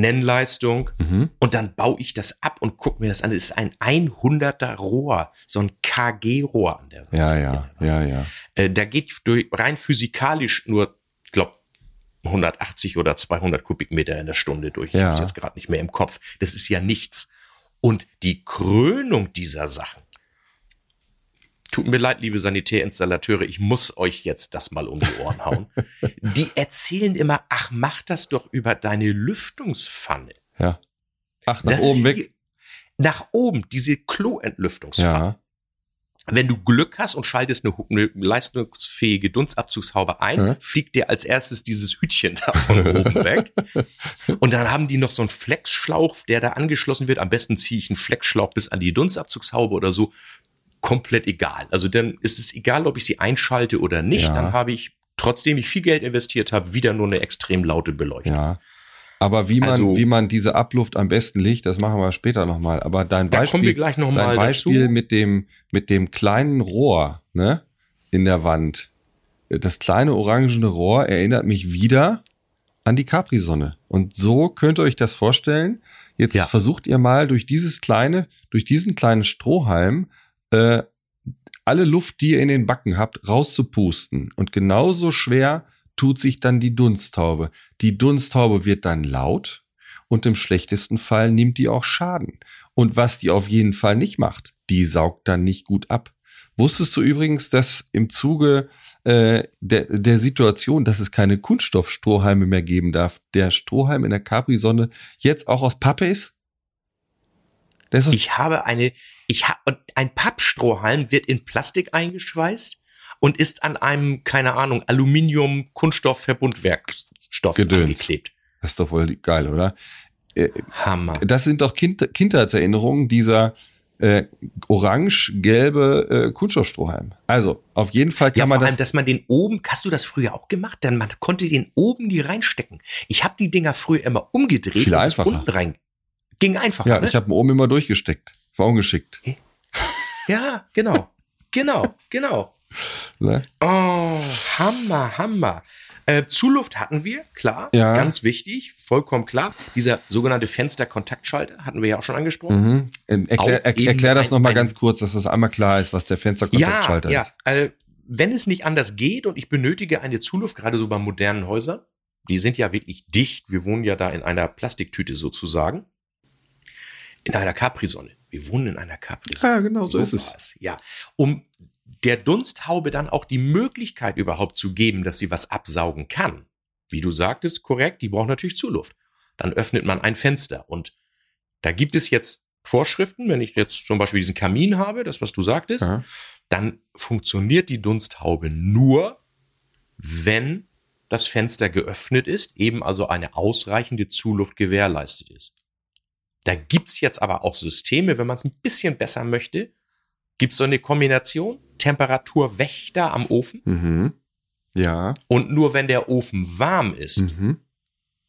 Nennleistung. Mhm. Und dann baue ich das ab und gucke mir das an. Das ist ein 100er Rohr, so ein KG-Rohr an der Wand. Ja, ja, ja, ja. Äh, da geht durch, rein physikalisch nur, glaub, 180 oder 200 Kubikmeter in der Stunde durch. Ich Ja. habe jetzt gerade nicht mehr im Kopf. Das ist ja nichts. Und die Krönung dieser Sachen. Tut mir leid, liebe Sanitärinstallateure, ich muss euch jetzt das mal um die Ohren hauen. <laughs> Die erzählen immer, ach, mach das doch über deine Lüftungspfanne. ja. Ach, nach Das oben weg. Nach oben, diese Kloentlüftungspfanne. Ja. Wenn du Glück hast und schaltest eine, eine leistungsfähige Dunstabzugshaube ein, Ja. fliegt dir als erstes dieses Hütchen da von oben <laughs> weg. Und dann haben die noch so einen Flexschlauch, der da angeschlossen wird. Am besten ziehe ich einen Flexschlauch bis an die Dunstabzugshaube oder so. Komplett egal. Also dann ist es egal, ob ich sie einschalte oder nicht. Ja. Dann habe ich, trotzdem ich viel Geld investiert habe, wieder nur eine extrem laute Beleuchtung. Ja. Aber wie man, Also- wie man diese Abluft am besten legt, das machen wir später nochmal. Aber dein Beispiel, dein Beispiel dazu. mit dem, mit dem kleinen Rohr, ne, in der Wand. Das kleine orangene Rohr erinnert mich wieder an die Capri-Sonne. Und so könnt ihr euch das vorstellen. Jetzt Ja. versucht ihr mal durch dieses kleine, durch diesen kleinen Strohhalm, äh, alle Luft, die ihr in den Backen habt, rauszupusten. Und genauso schwer tut sich dann die Dunsttaube. Die Dunsttaube wird dann laut und im schlechtesten Fall nimmt die auch Schaden. Und was die auf jeden Fall nicht macht, die saugt dann nicht gut ab. Wusstest du übrigens, dass im Zuge äh, der, der Situation, dass es keine Kunststoffstrohhalme mehr geben darf, der Strohhalm in der Capri-Sonne jetzt auch aus Pappe ist? Ich habe eine, ich habe, ein Pappstrohhalm wird in Plastik eingeschweißt und ist an einem, keine Ahnung, Aluminium-Kunststoff-Verbundwerkstoff Gedöns. angeklebt. Das ist doch wohl geil, oder? Äh, Hammer. Das sind doch kind Kindheitserinnerungen dieser äh, orange-gelbe äh, Kunststoffstrohhalm. Also, auf jeden Fall kann Ja, man vor allem, das. dass man den oben, hast du das früher auch gemacht? Dann man konnte den oben die reinstecken. Ich habe die Dinger früher immer umgedreht Viel und einfacher. unten rein. Ging einfacher, Ja, ne? ich habe oben immer durchgesteckt. War ungeschickt. ja, genau. Genau, genau. Ne? Oh, Hammer, Hammer. Äh, Zuluft hatten wir, klar, Ja. ganz wichtig, vollkommen klar. Dieser sogenannte Fensterkontaktschalter hatten wir ja auch schon angesprochen. Mhm. Ähm, Erklär, er, erklär das nochmal ganz kurz, dass das einmal klar ist, was der Fensterkontaktschalter ja, ist. ja. Äh, wenn es nicht anders geht und ich benötige eine Zuluft, gerade so bei modernen Häusern, die sind ja wirklich dicht. Wir wohnen ja da in einer Plastiktüte sozusagen. In einer Capri-Sonne. Wir wohnen in einer Capri-Sonne. Ja, genau, so ist es. Ja. Um der Dunsthaube dann auch die Möglichkeit überhaupt zu geben, dass sie was absaugen kann. Wie du sagtest, korrekt, die braucht natürlich Zuluft. Dann öffnet man ein Fenster und da gibt es jetzt Vorschriften, wenn ich jetzt zum Beispiel diesen Kamin habe, das was du sagtest, Ja. dann funktioniert die Dunsthaube nur, wenn das Fenster geöffnet ist, eben also eine ausreichende Zuluft gewährleistet ist. Da gibt's jetzt aber auch Systeme, wenn man es ein bisschen besser möchte, gibt's so eine Kombination Temperaturwächter am Ofen Mhm. Ja. und nur wenn der Ofen warm ist, Mhm.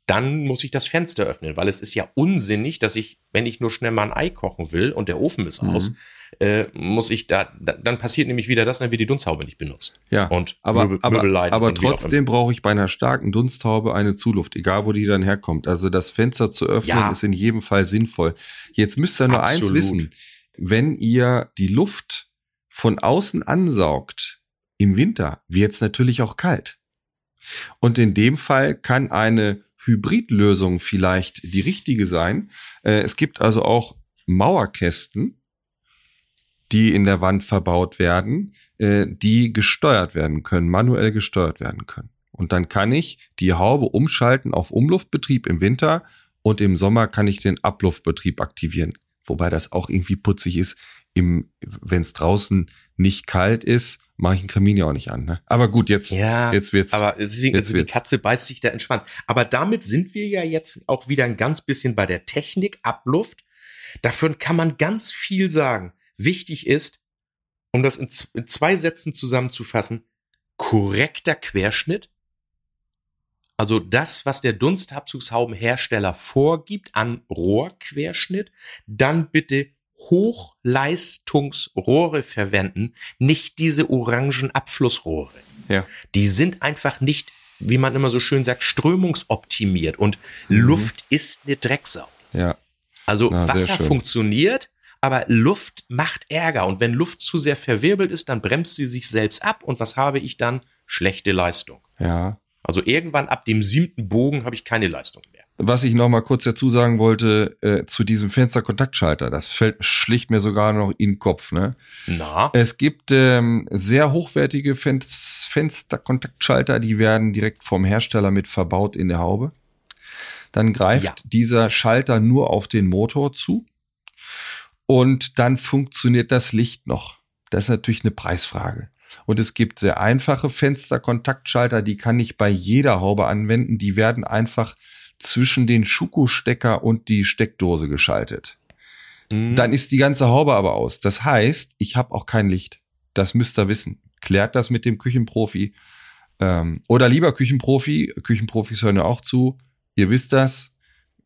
dann muss ich das Fenster öffnen, weil es ist ja unsinnig, dass ich, wenn ich nur schnell mal ein Ei kochen will und der Ofen ist Mhm. aus, äh, muss ich da, da, dann passiert nämlich wieder das, dann wird die Dunsthaube nicht benutzt. Ja. Und aber, Möbel- aber, Möbel aber trotzdem brauche ich bei einer starken Dunsthaube eine Zuluft, egal wo die dann herkommt. Also das Fenster zu öffnen Ja. ist in jedem Fall sinnvoll. Jetzt müsst ihr nur eins Absolut. wissen. Wenn ihr die Luft von außen ansaugt im Winter, wird es natürlich auch kalt. Und in dem Fall kann eine Hybridlösung vielleicht die richtige sein. Äh, es gibt also auch Mauerkästen, die in der Wand verbaut werden, äh, die gesteuert werden können, manuell gesteuert werden können. Und dann kann ich die Haube umschalten auf Umluftbetrieb im Winter und im Sommer kann ich den Abluftbetrieb aktivieren. Wobei das auch irgendwie putzig ist. Wenn es draußen nicht kalt ist, mache ich einen Kamin ja auch nicht an. Ne? Aber gut, jetzt, Ja, jetzt wird's. aber deswegen, jetzt also die wird's. Katze beißt sich da entspannt. Aber damit sind wir ja jetzt auch wieder ein ganz bisschen bei der Technik, Abluft. Dafür kann man ganz viel sagen. Wichtig ist, um das in, in zwei Sätzen zusammenzufassen, korrekter Querschnitt. Also das, was der Dunstabzugshaubenhersteller vorgibt an Rohrquerschnitt, dann bitte Hochleistungsrohre verwenden, nicht diese orangen Abflussrohre. Ja. Die sind einfach nicht, wie man immer so schön sagt, strömungsoptimiert und Luft ist eine Drecksau. ja. Also Na, Wasser funktioniert, aber Luft macht Ärger. Und wenn Luft zu sehr verwirbelt ist, dann bremst sie sich selbst ab. Und was habe ich dann? Schlechte Leistung. Ja. Also irgendwann ab dem siebten Bogen habe ich keine Leistung mehr. Was ich noch mal kurz dazu sagen wollte, äh, zu diesem Fensterkontaktschalter, das fällt schlicht mir sogar noch in den Kopf. Ne? Na, Es gibt ähm, sehr hochwertige Fen Fensterkontaktschalter, die werden direkt vom Hersteller mit verbaut in der Haube. Dann greift Ja. dieser Schalter nur auf den Motor zu und dann funktioniert das Licht noch. Das ist natürlich eine Preisfrage. Und es gibt sehr einfache Fensterkontaktschalter, die kann ich bei jeder Haube anwenden. Die werden einfach zwischen den Schuko-Stecker und die Steckdose geschaltet. hm, Dann ist die ganze Haube aber aus. Das heißt, ich habe auch kein Licht. Das müsst ihr wissen. Klärt das mit dem Küchenprofi. Ähm, oder lieber Küchenprofi, Küchenprofis hören ja auch zu. Ihr wisst das,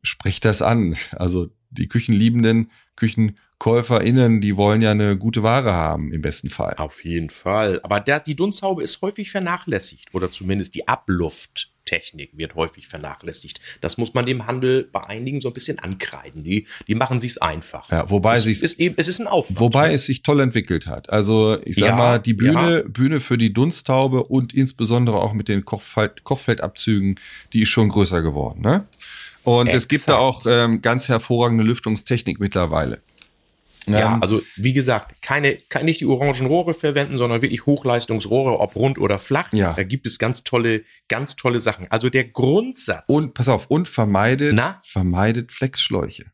sprecht das an. Also die Küchenliebenden, KüchenkäuferInnen, die wollen ja eine gute Ware haben, im besten Fall. auf jeden Fall. Aber der, die Dunsthaube ist häufig vernachlässigt. Oder zumindest die Ablufttechnik wird häufig vernachlässigt. Das muss man dem Handel bei einigen so ein bisschen ankreiden. Die, die machen sich's einfach. Ja, wobei es sich's- ist eben, es ist ein Aufwand. Wobei es sich toll entwickelt hat. Also ich sag Ja, mal, die Bühne, ja. Bühne für die Dunsthaube und insbesondere auch mit den Kochfeld, Kochfeldabzügen, die ist schon größer geworden. Ne? Und es gibt da auch Exakt. ähm, ganz hervorragende Lüftungstechnik mittlerweile. Ja, Ähm, also wie gesagt, keine, keine nicht die orangen Rohre verwenden, sondern wirklich Hochleistungsrohre, ob rund oder flach. Ja. Da gibt es ganz tolle, ganz tolle Sachen. Also der Grundsatz. und pass auf, und vermeidet, Na? vermeidet Flexschläuche.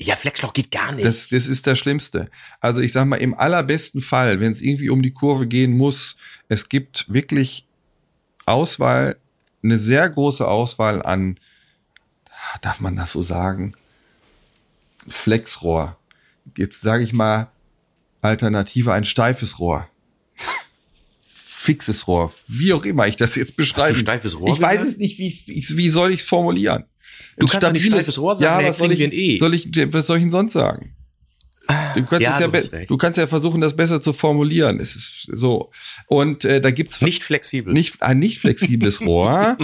Ja, Flexloch geht gar nicht. Das, das ist das Schlimmste. Also ich sag mal, im allerbesten Fall, wenn es irgendwie um die Kurve gehen muss, es gibt wirklich Auswahl, eine sehr große Auswahl an, darf man das so sagen, Flexrohr. Jetzt sage ich mal, Alternative ein steifes Rohr. <laughs> Fixes Rohr, wie auch immer ich das jetzt beschreibe. steifes Rohr Ich weiß es nicht, wie, ich's- wie, soll ich es formulieren? Du Ein kannst doch nicht stabiles- steifes Rohr sagen, ja, was soll ich, E. soll ich, was soll ich denn sonst sagen? Du kannst, Ja, es ja du kannst ja versuchen, das besser zu formulieren. Es ist so. Und äh, da gibt's Nicht flexibel. nicht ein nicht flexibles <laughs> Rohr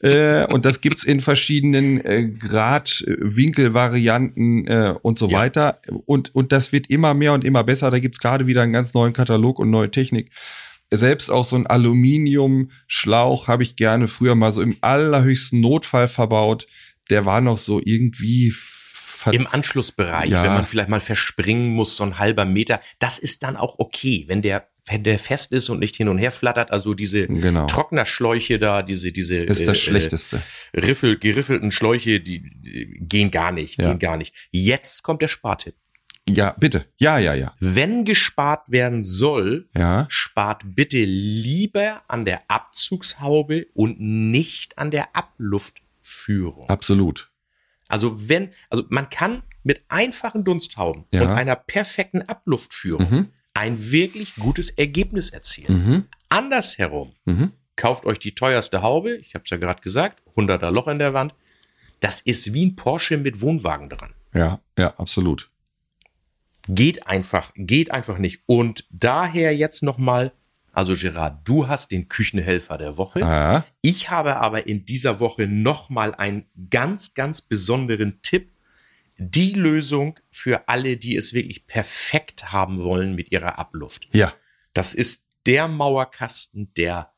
äh, und das gibt's in verschiedenen äh, Grad, äh, Winkelvarianten äh, und so Ja. weiter und und das wird immer mehr und immer besser. Da gibt's gerade wieder einen ganz neuen Katalog und neue Technik. Selbst auch so ein Aluminiumschlauch habe ich gerne früher mal so im allerhöchsten Notfall verbaut. Der war noch so irgendwie Im Anschlussbereich, Ja. wenn man vielleicht mal verspringen muss, so ein halber Meter, das ist dann auch okay, wenn der, wenn der fest ist und nicht hin und her flattert. Also diese Genau. Trocknerschläuche da, diese, diese ist das äh, Schlechteste. Äh, Riffel, geriffelten Schläuche, die, die gehen gar nicht, Ja. gehen gar nicht. Jetzt kommt der Spartipp. Ja, bitte. Ja, ja, ja. Wenn gespart werden soll, Ja. spart bitte lieber an der Abzugshaube und nicht an der Abluftführung. Absolut. Also wenn, also man kann mit einfachen Dunsthauben Ja. und einer perfekten Abluftführung Mhm. ein wirklich gutes Ergebnis erzielen. Mhm. Andersherum, Mhm. kauft euch die teuerste Haube, ich habe es ja gerade gesagt, 100er Loch in der Wand. Das ist wie ein Porsche mit Wohnwagen dran. Ja, ja, absolut. Geht einfach, geht einfach nicht. Und daher jetzt nochmal, also Gerard, du hast den Küchenhelfer der Woche. Ja. Ich habe aber in dieser Woche nochmal einen ganz, ganz besonderen Tipp. Die Lösung für alle, die es wirklich perfekt haben wollen mit ihrer Abluft. Ja. Das ist der Mauerkasten, der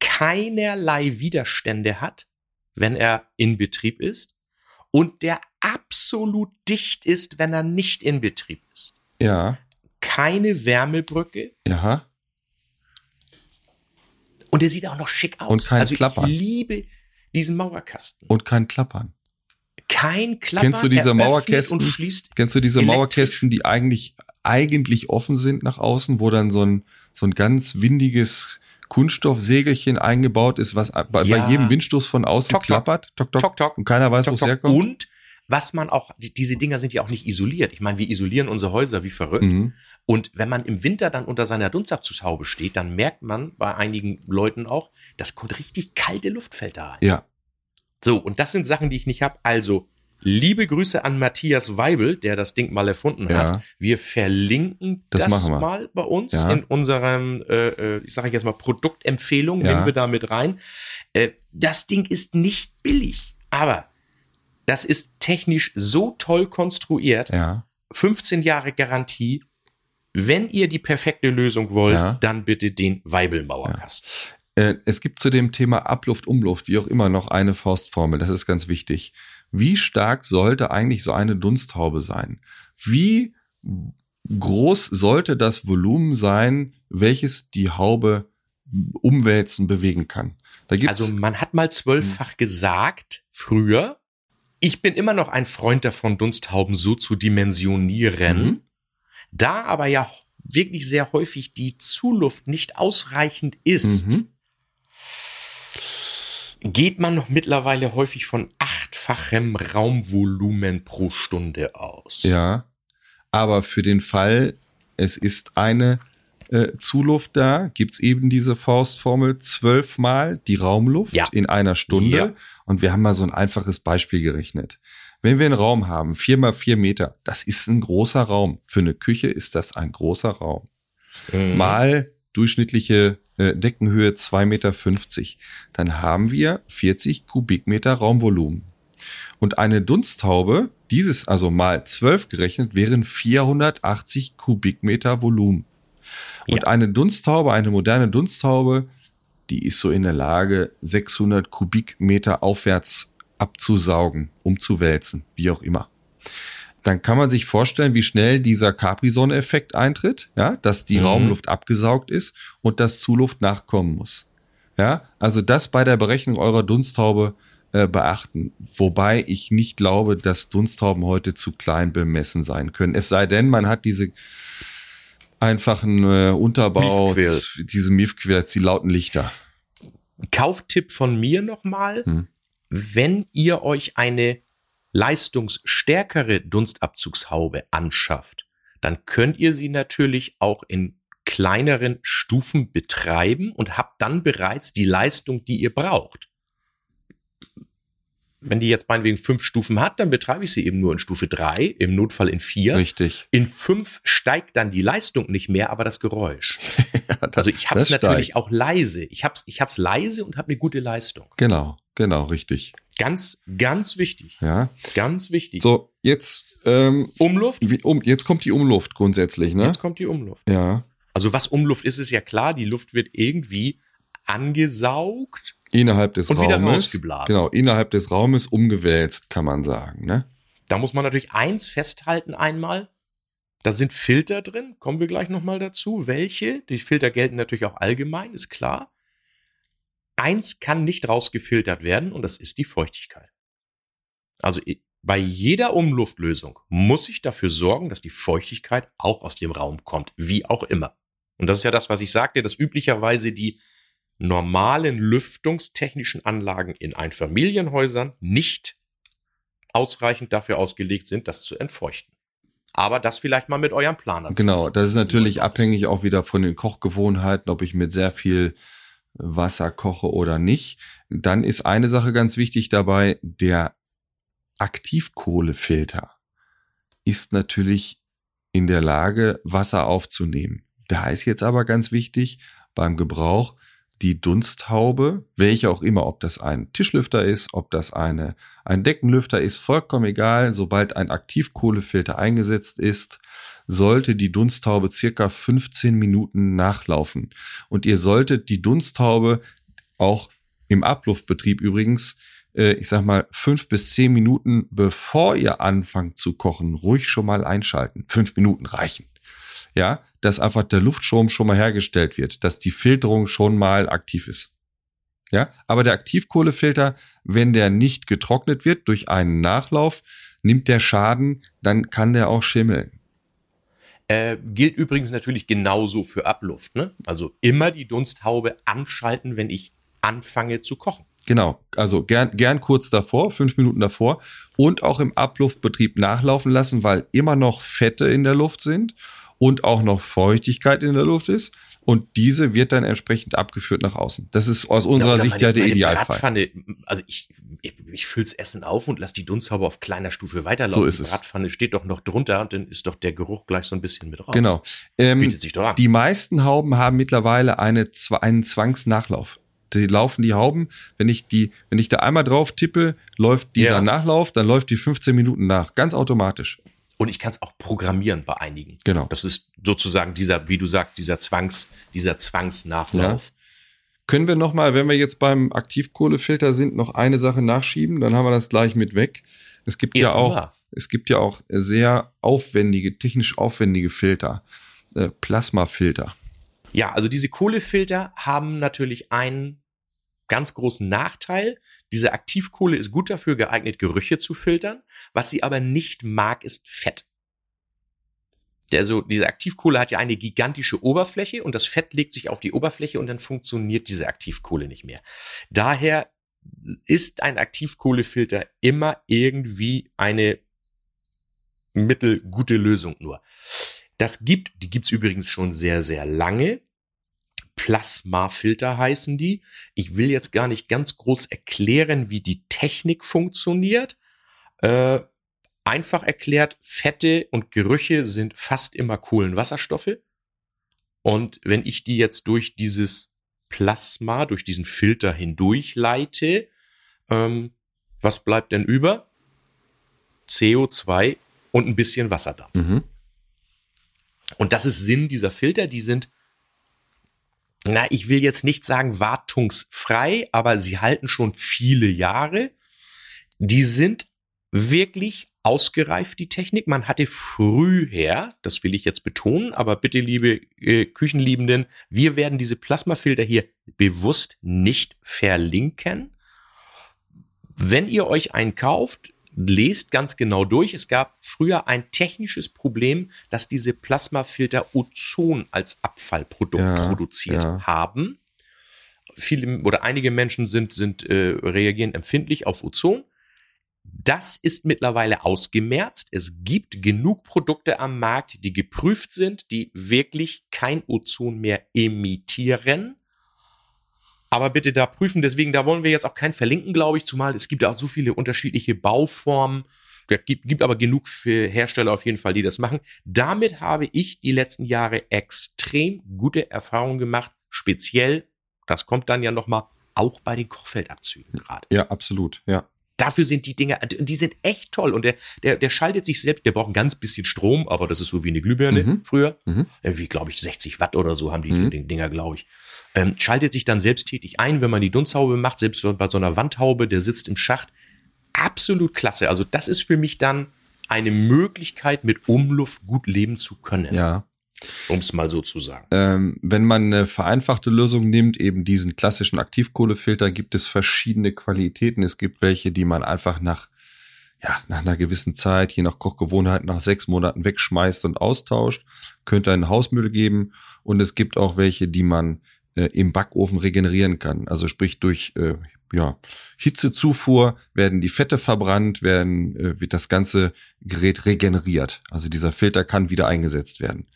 keinerlei Widerstände hat, wenn er in Betrieb ist und der absolut dicht ist, wenn er nicht in Betrieb ist. Ja. Keine Wärmebrücke Ja. Und der sieht auch noch schick aus. Und kein also Klappern. ich liebe diesen Mauerkasten. Und kein Klappern. Kein Klappern. Kennst du diese er Mauerkästen? Kennst du diese Elektrisch. Mauerkästen, die eigentlich, eigentlich offen sind nach außen, wo dann so ein, so ein ganz windiges Kunststoffsegelchen eingebaut ist, was bei, Ja. bei jedem Windstoß von außen Tok, klappert? Tok, tok. Tok, tok. Und keiner weiß, wo es herkommt? Und was man auch, die- diese Dinger sind ja auch nicht isoliert. Ich meine, wir isolieren unsere Häuser wie verrückt. Mhm. Und wenn man im Winter dann unter seiner Dunstabzugshaube steht, dann merkt man bei einigen Leuten auch, das kommt richtig kalte Luft fällt da rein. Ja. So, und das sind Sachen, die ich nicht habe. Also, liebe Grüße an Matthias Weibel, der das Ding mal erfunden Ja. hat. Wir verlinken Das das, wir. mal bei uns Ja. in unserem, äh, äh, ich sage jetzt mal, Produktempfehlung, Ja. nehmen wir da mit rein. Äh, das Ding ist nicht billig, aber das ist technisch so toll konstruiert. Ja. 15 Jahre Garantie. Wenn ihr die perfekte Lösung wollt, Ja. dann bitte den Weibel-Mauerkasten. Äh, es gibt zu dem Thema Abluft, Umluft, wie auch immer, noch eine Faustformel. Das ist ganz wichtig. Wie stark sollte eigentlich so eine Dunsthaube sein? Wie groß sollte das Volumen sein, welches die Haube umwälzen, bewegen kann? Da gibt's Also man hat mal Hm. zwölffach gesagt, früher, ich bin immer noch ein Freund davon, Dunsthauben so zu dimensionieren. Mhm. Da aber ja wirklich sehr häufig die Zuluft nicht ausreichend ist, Mhm. geht man noch mittlerweile häufig von achtfachem Raumvolumen pro Stunde aus. Ja, aber für den Fall, es ist eine äh, Zuluft da, gibt's eben diese Faustformel zwölfmal die Raumluft Ja. in einer Stunde. Ja. Und wir haben mal so ein einfaches Beispiel gerechnet. Wenn wir einen Raum haben, vier mal vier Meter, das ist ein großer Raum. Für eine Küche ist das ein großer Raum. Mhm. Mal durchschnittliche äh, Deckenhöhe 2,50 Meter. Dann haben wir 40 Kubikmeter Raumvolumen. Und eine Dunsthaube, dieses also mal 12 gerechnet, wären 480 Kubikmeter Volumen. Und Ja. eine Dunsthaube, eine moderne Dunsthaube, die ist so in der Lage, 600 Kubikmeter aufwärts abzusaugen, umzuwälzen, wie auch immer. Dann kann man sich vorstellen, wie schnell dieser Capri-Sonne-Effekt eintritt, ja, dass die Mhm. Raumluft abgesaugt ist und dass Zuluft nachkommen muss. Ja, also das bei der Berechnung eurer Dunsthaube äh, beachten. Wobei ich nicht glaube, dass Dunsthauben heute zu klein bemessen sein können. Es sei denn, man hat diese einfachen äh, Unterbau, Miefquills. diese Miefquills, die lauten Lichter. Kauftipp von mir nochmal. Hm. Wenn ihr euch eine leistungsstärkere Dunstabzugshaube anschafft, dann könnt ihr sie natürlich auch in kleineren Stufen betreiben und habt dann bereits die Leistung, die ihr braucht. Wenn die jetzt meinetwegen fünf Stufen hat, dann betreibe ich sie eben nur in Stufe drei, im Notfall in vier. Richtig. In fünf steigt dann die Leistung nicht mehr, aber das Geräusch. <laughs> Also ich habe es das natürlich steigt. auch leise. Ich habe es ich hab's leise und habe eine gute Leistung. Genau, genau, richtig. Ganz, ganz wichtig. Ja. Ganz wichtig. So, jetzt, ähm, Umluft? um, jetzt kommt die Umluft grundsätzlich, ne? Jetzt kommt die Umluft. Ja. Also was Umluft ist, ist ja klar. Die Luft wird irgendwie angesaugt. Innerhalb des Und wieder Raumes. rausgeblasen. Genau, innerhalb des Raumes umgewälzt, kann man sagen, ne? Da muss man natürlich eins festhalten einmal. Da sind Filter drin. Kommen wir gleich nochmal dazu. Welche? Die Filter gelten natürlich auch allgemein, ist klar. Eins kann nicht rausgefiltert werden und das ist die Feuchtigkeit. Also bei jeder Umluftlösung muss ich dafür sorgen, dass die Feuchtigkeit auch aus dem Raum kommt, wie auch immer. Und das ist ja das, was ich sagte, dass üblicherweise die normalen lüftungstechnischen Anlagen in Einfamilienhäusern nicht ausreichend dafür ausgelegt sind, das zu entfeuchten. Aber das vielleicht mal mit eurem Planer. Genau, das ist natürlich abhängig auch wieder von den Kochgewohnheiten, ob ich mit sehr viel Wasser koche oder nicht. Dann ist eine Sache ganz wichtig dabei, der Aktivkohlefilter ist natürlich in der Lage, Wasser aufzunehmen. Da ist jetzt aber ganz wichtig beim Gebrauch die Dunsthaube, welche auch immer, ob das ein Tischlüfter ist, ob das eine, ein Deckenlüfter ist, vollkommen egal. Sobald ein Aktivkohlefilter eingesetzt ist, sollte die Dunsthaube circa 15 Minuten nachlaufen. Und ihr solltet die Dunsthaube auch im Abluftbetrieb übrigens, äh, ich sag mal, fünf bis zehn Minuten bevor ihr anfangt zu kochen, ruhig schon mal einschalten. Fünf Minuten reichen. Ja, dass einfach der Luftstrom schon mal hergestellt wird, dass die Filterung schon mal aktiv ist. Ja, aber der Aktivkohlefilter, wenn der nicht getrocknet wird durch einen Nachlauf, nimmt der Schaden, dann kann der auch schimmeln. Äh, gilt übrigens natürlich genauso für Abluft. Ne? Also immer die Dunsthaube anschalten, wenn ich anfange zu kochen. Genau, also gern, gern kurz davor, fünf Minuten davor und auch im Abluftbetrieb nachlaufen lassen, weil immer noch Fette in der Luft sind und auch noch Feuchtigkeit in der Luft ist. Und diese wird dann entsprechend abgeführt nach außen. Das ist aus unserer oder Sicht meine- ja der Idealfall. Bratpfanne, also ich, ich, ich füll's Essen auf und lass die Dunsthaube auf kleiner Stufe weiterlaufen. So ist die es. Bratpfanne steht doch noch drunter und dann ist doch der Geruch gleich so ein bisschen mit raus. Genau. Ähm, Bietet sich doch an. die meisten Hauben haben mittlerweile eine, einen Zwangsnachlauf. Die laufen die Hauben, wenn ich die, wenn ich da einmal drauf tippe, läuft dieser Ja. Nachlauf, dann läuft die 15 Minuten nach. Ganz automatisch. Und ich kann es auch programmieren bei einigen. Genau. Das ist sozusagen dieser, wie du sagst, dieser Zwangs, dieser Zwangsnachlauf. Können wir noch mal, wenn wir jetzt beim Aktivkohlefilter sind, noch eine Sache nachschieben? Dann haben wir das gleich mit weg. Es gibt ja, Ja, auch, es gibt ja auch sehr aufwendige, technisch aufwendige Filter, äh, Plasmafilter. Ja, also diese Kohlefilter haben natürlich einen ganz großen Nachteil. Diese Aktivkohle ist gut dafür geeignet, Gerüche zu filtern. Was sie aber nicht mag, ist Fett. Also diese Aktivkohle hat ja eine gigantische Oberfläche und das Fett legt sich auf die Oberfläche und dann funktioniert diese Aktivkohle nicht mehr. Daher ist ein Aktivkohlefilter immer irgendwie eine mittelgute Lösung nur. Das gibt, die gibt's übrigens schon sehr, sehr lange. Plasmafilter heißen die. Ich will jetzt gar nicht ganz groß erklären, wie die Technik funktioniert. Äh, einfach erklärt, Fette und Gerüche sind fast immer Kohlenwasserstoffe. Und wenn ich die jetzt durch dieses Plasma, durch diesen Filter hindurch leite, ähm, was bleibt denn über? CO2 und ein bisschen Wasserdampf. Mhm. Und das ist Sinn dieser Filter. Die sind, na, ich will jetzt nicht sagen wartungsfrei, aber sie halten schon viele Jahre. Die sind wirklich ausgereift, die Technik. Man hatte früher, das will ich jetzt betonen, aber bitte, liebe äh, Küchenliebenden, wir werden diese Plasmafilter hier bewusst nicht verlinken. Wenn ihr euch einen kauft, lest ganz genau durch. Es gab früher ein technisches Problem, dass diese Plasmafilter Ozon als Abfallprodukt Ja, produziert ja. haben. Viele oder einige Menschen sind, sind äh, reagieren empfindlich auf Ozon. Das ist mittlerweile ausgemerzt. Es gibt genug Produkte am Markt, die geprüft sind, die wirklich kein Ozon mehr emittieren. Aber bitte da prüfen, deswegen, da wollen wir jetzt auch kein verlinken, glaube ich, zumal es gibt auch so viele unterschiedliche Bauformen. Es gibt, gibt aber genug für Hersteller auf jeden Fall, die das machen. Damit habe ich die letzten Jahre extrem gute Erfahrungen gemacht, speziell, das kommt dann ja nochmal, auch bei den Kochfeldabzügen gerade. Ja, absolut. Ja. Dafür sind die Dinger, die sind echt toll. Und der, der, der schaltet sich selbst, der braucht ein ganz bisschen Strom, aber das ist so wie eine Glühbirne Mhm. früher. Mhm. Irgendwie, glaube ich, 60 Watt oder so haben die, Mhm. Dinger, glaube ich. Ähm, schaltet sich dann selbsttätig ein, wenn man die Dunsthaube macht, selbst bei so einer Wandhaube, der sitzt im Schacht. Absolut klasse. Also das ist für mich dann eine Möglichkeit, mit Umluft gut leben zu können, Ja. Um es mal so zu sagen. Ähm, wenn man eine vereinfachte Lösung nimmt, eben diesen klassischen Aktivkohlefilter, gibt es verschiedene Qualitäten. Es gibt welche, die man einfach nach, ja, nach einer gewissen Zeit, je nach Kochgewohnheit, nach sechs Monaten wegschmeißt und austauscht. Könnte einen Hausmüll geben. Und es gibt auch welche, die man äh, im Backofen regenerieren kann. Also sprich durch äh, ja, Hitzezufuhr werden die Fette verbrannt, werden, äh, wird das ganze Gerät regeneriert. Also dieser Filter kann wieder eingesetzt werden.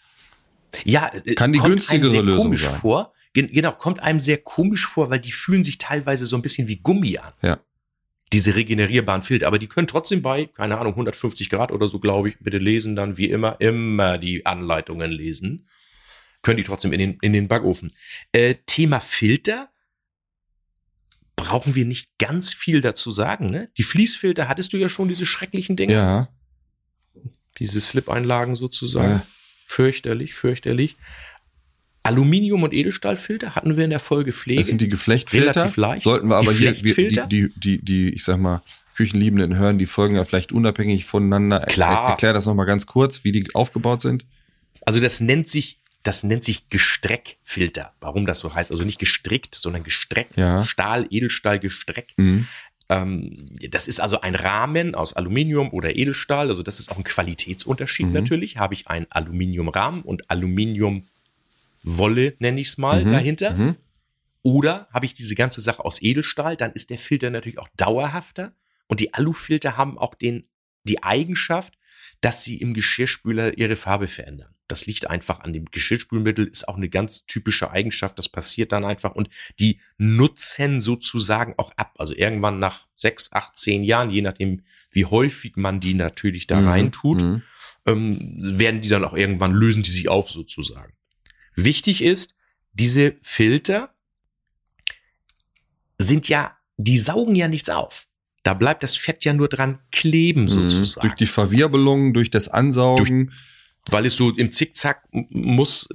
Ja, äh, Kann die günstigere Lösung komisch sein. vor. Gen genau, kommt einem sehr komisch vor, weil die fühlen sich teilweise so ein bisschen wie Gummi an. Ja. Diese regenerierbaren Filter, aber die können trotzdem bei, keine Ahnung, 150 Grad oder so, glaube ich, bitte lesen dann wie immer, immer die Anleitungen lesen. Können die trotzdem in den, in den Backofen. Äh, Thema Filter brauchen wir nicht ganz viel dazu sagen, ne? Die Fließfilter hattest du ja schon, diese schrecklichen Dinge. Ja. Diese Slip-Einlagen sozusagen. Ja. Fürchterlich, fürchterlich. Aluminium- und Edelstahlfilter hatten wir in der Folge Pflege. Das sind die Geflechtfilter. Relativ leicht. Sollten wir aber hier, die, die, die, ich sag mal, Küchenliebenden hören die Folgen ja vielleicht unabhängig voneinander. Er- Klar. Erklär das nochmal ganz kurz, wie die aufgebaut sind. Also das nennt sich, das nennt sich Gestreckfilter. Warum das so heißt? Also nicht gestrickt, sondern Gestreck. Ja. Stahl, Edelstahl, Gestreck. Mhm. Ähm, das ist also ein Rahmen aus Aluminium oder Edelstahl. Also das ist auch ein Qualitätsunterschied Mhm. natürlich. Habe ich einen Aluminiumrahmen und Aluminiumwolle, nenne ich es mal, Mhm. dahinter. Mhm. Oder habe ich diese ganze Sache aus Edelstahl, dann ist der Filter natürlich auch dauerhafter. Und die Alufilter haben auch den, die Eigenschaft, dass sie im Geschirrspüler ihre Farbe verändern. Das liegt einfach an dem Geschirrspülmittel, ist auch eine ganz typische Eigenschaft. Das passiert dann einfach und die nutzen sozusagen auch ab. Also irgendwann nach sechs, acht, zehn Jahren, je nachdem, wie häufig man die natürlich da Mhm. reintut, Mhm. ähm, werden die dann auch irgendwann, lösen die sich auf sozusagen. Wichtig ist, diese Filter sind ja, die saugen ja nichts auf. Da bleibt das Fett ja nur dran kleben Mhm. sozusagen. Durch die Verwirbelung, durch das Ansaugen. Weil es so im Zickzack muss,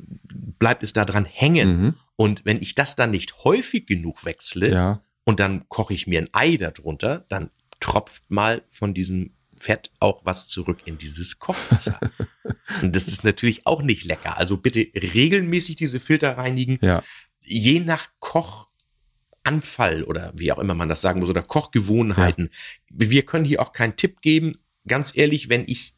bleibt es da dran hängen. Mhm. Und wenn ich das dann nicht häufig genug wechsle Ja. und dann koche ich mir ein Ei darunter, dann tropft mal von diesem Fett auch was zurück in dieses Kochwasser. <laughs> und das ist natürlich auch nicht lecker. Also bitte regelmäßig diese Filter reinigen. Ja. Je nach Kochanfall oder wie auch immer man das sagen muss oder Kochgewohnheiten. Wir können hier auch keinen Tipp geben. Ganz ehrlich, wenn ich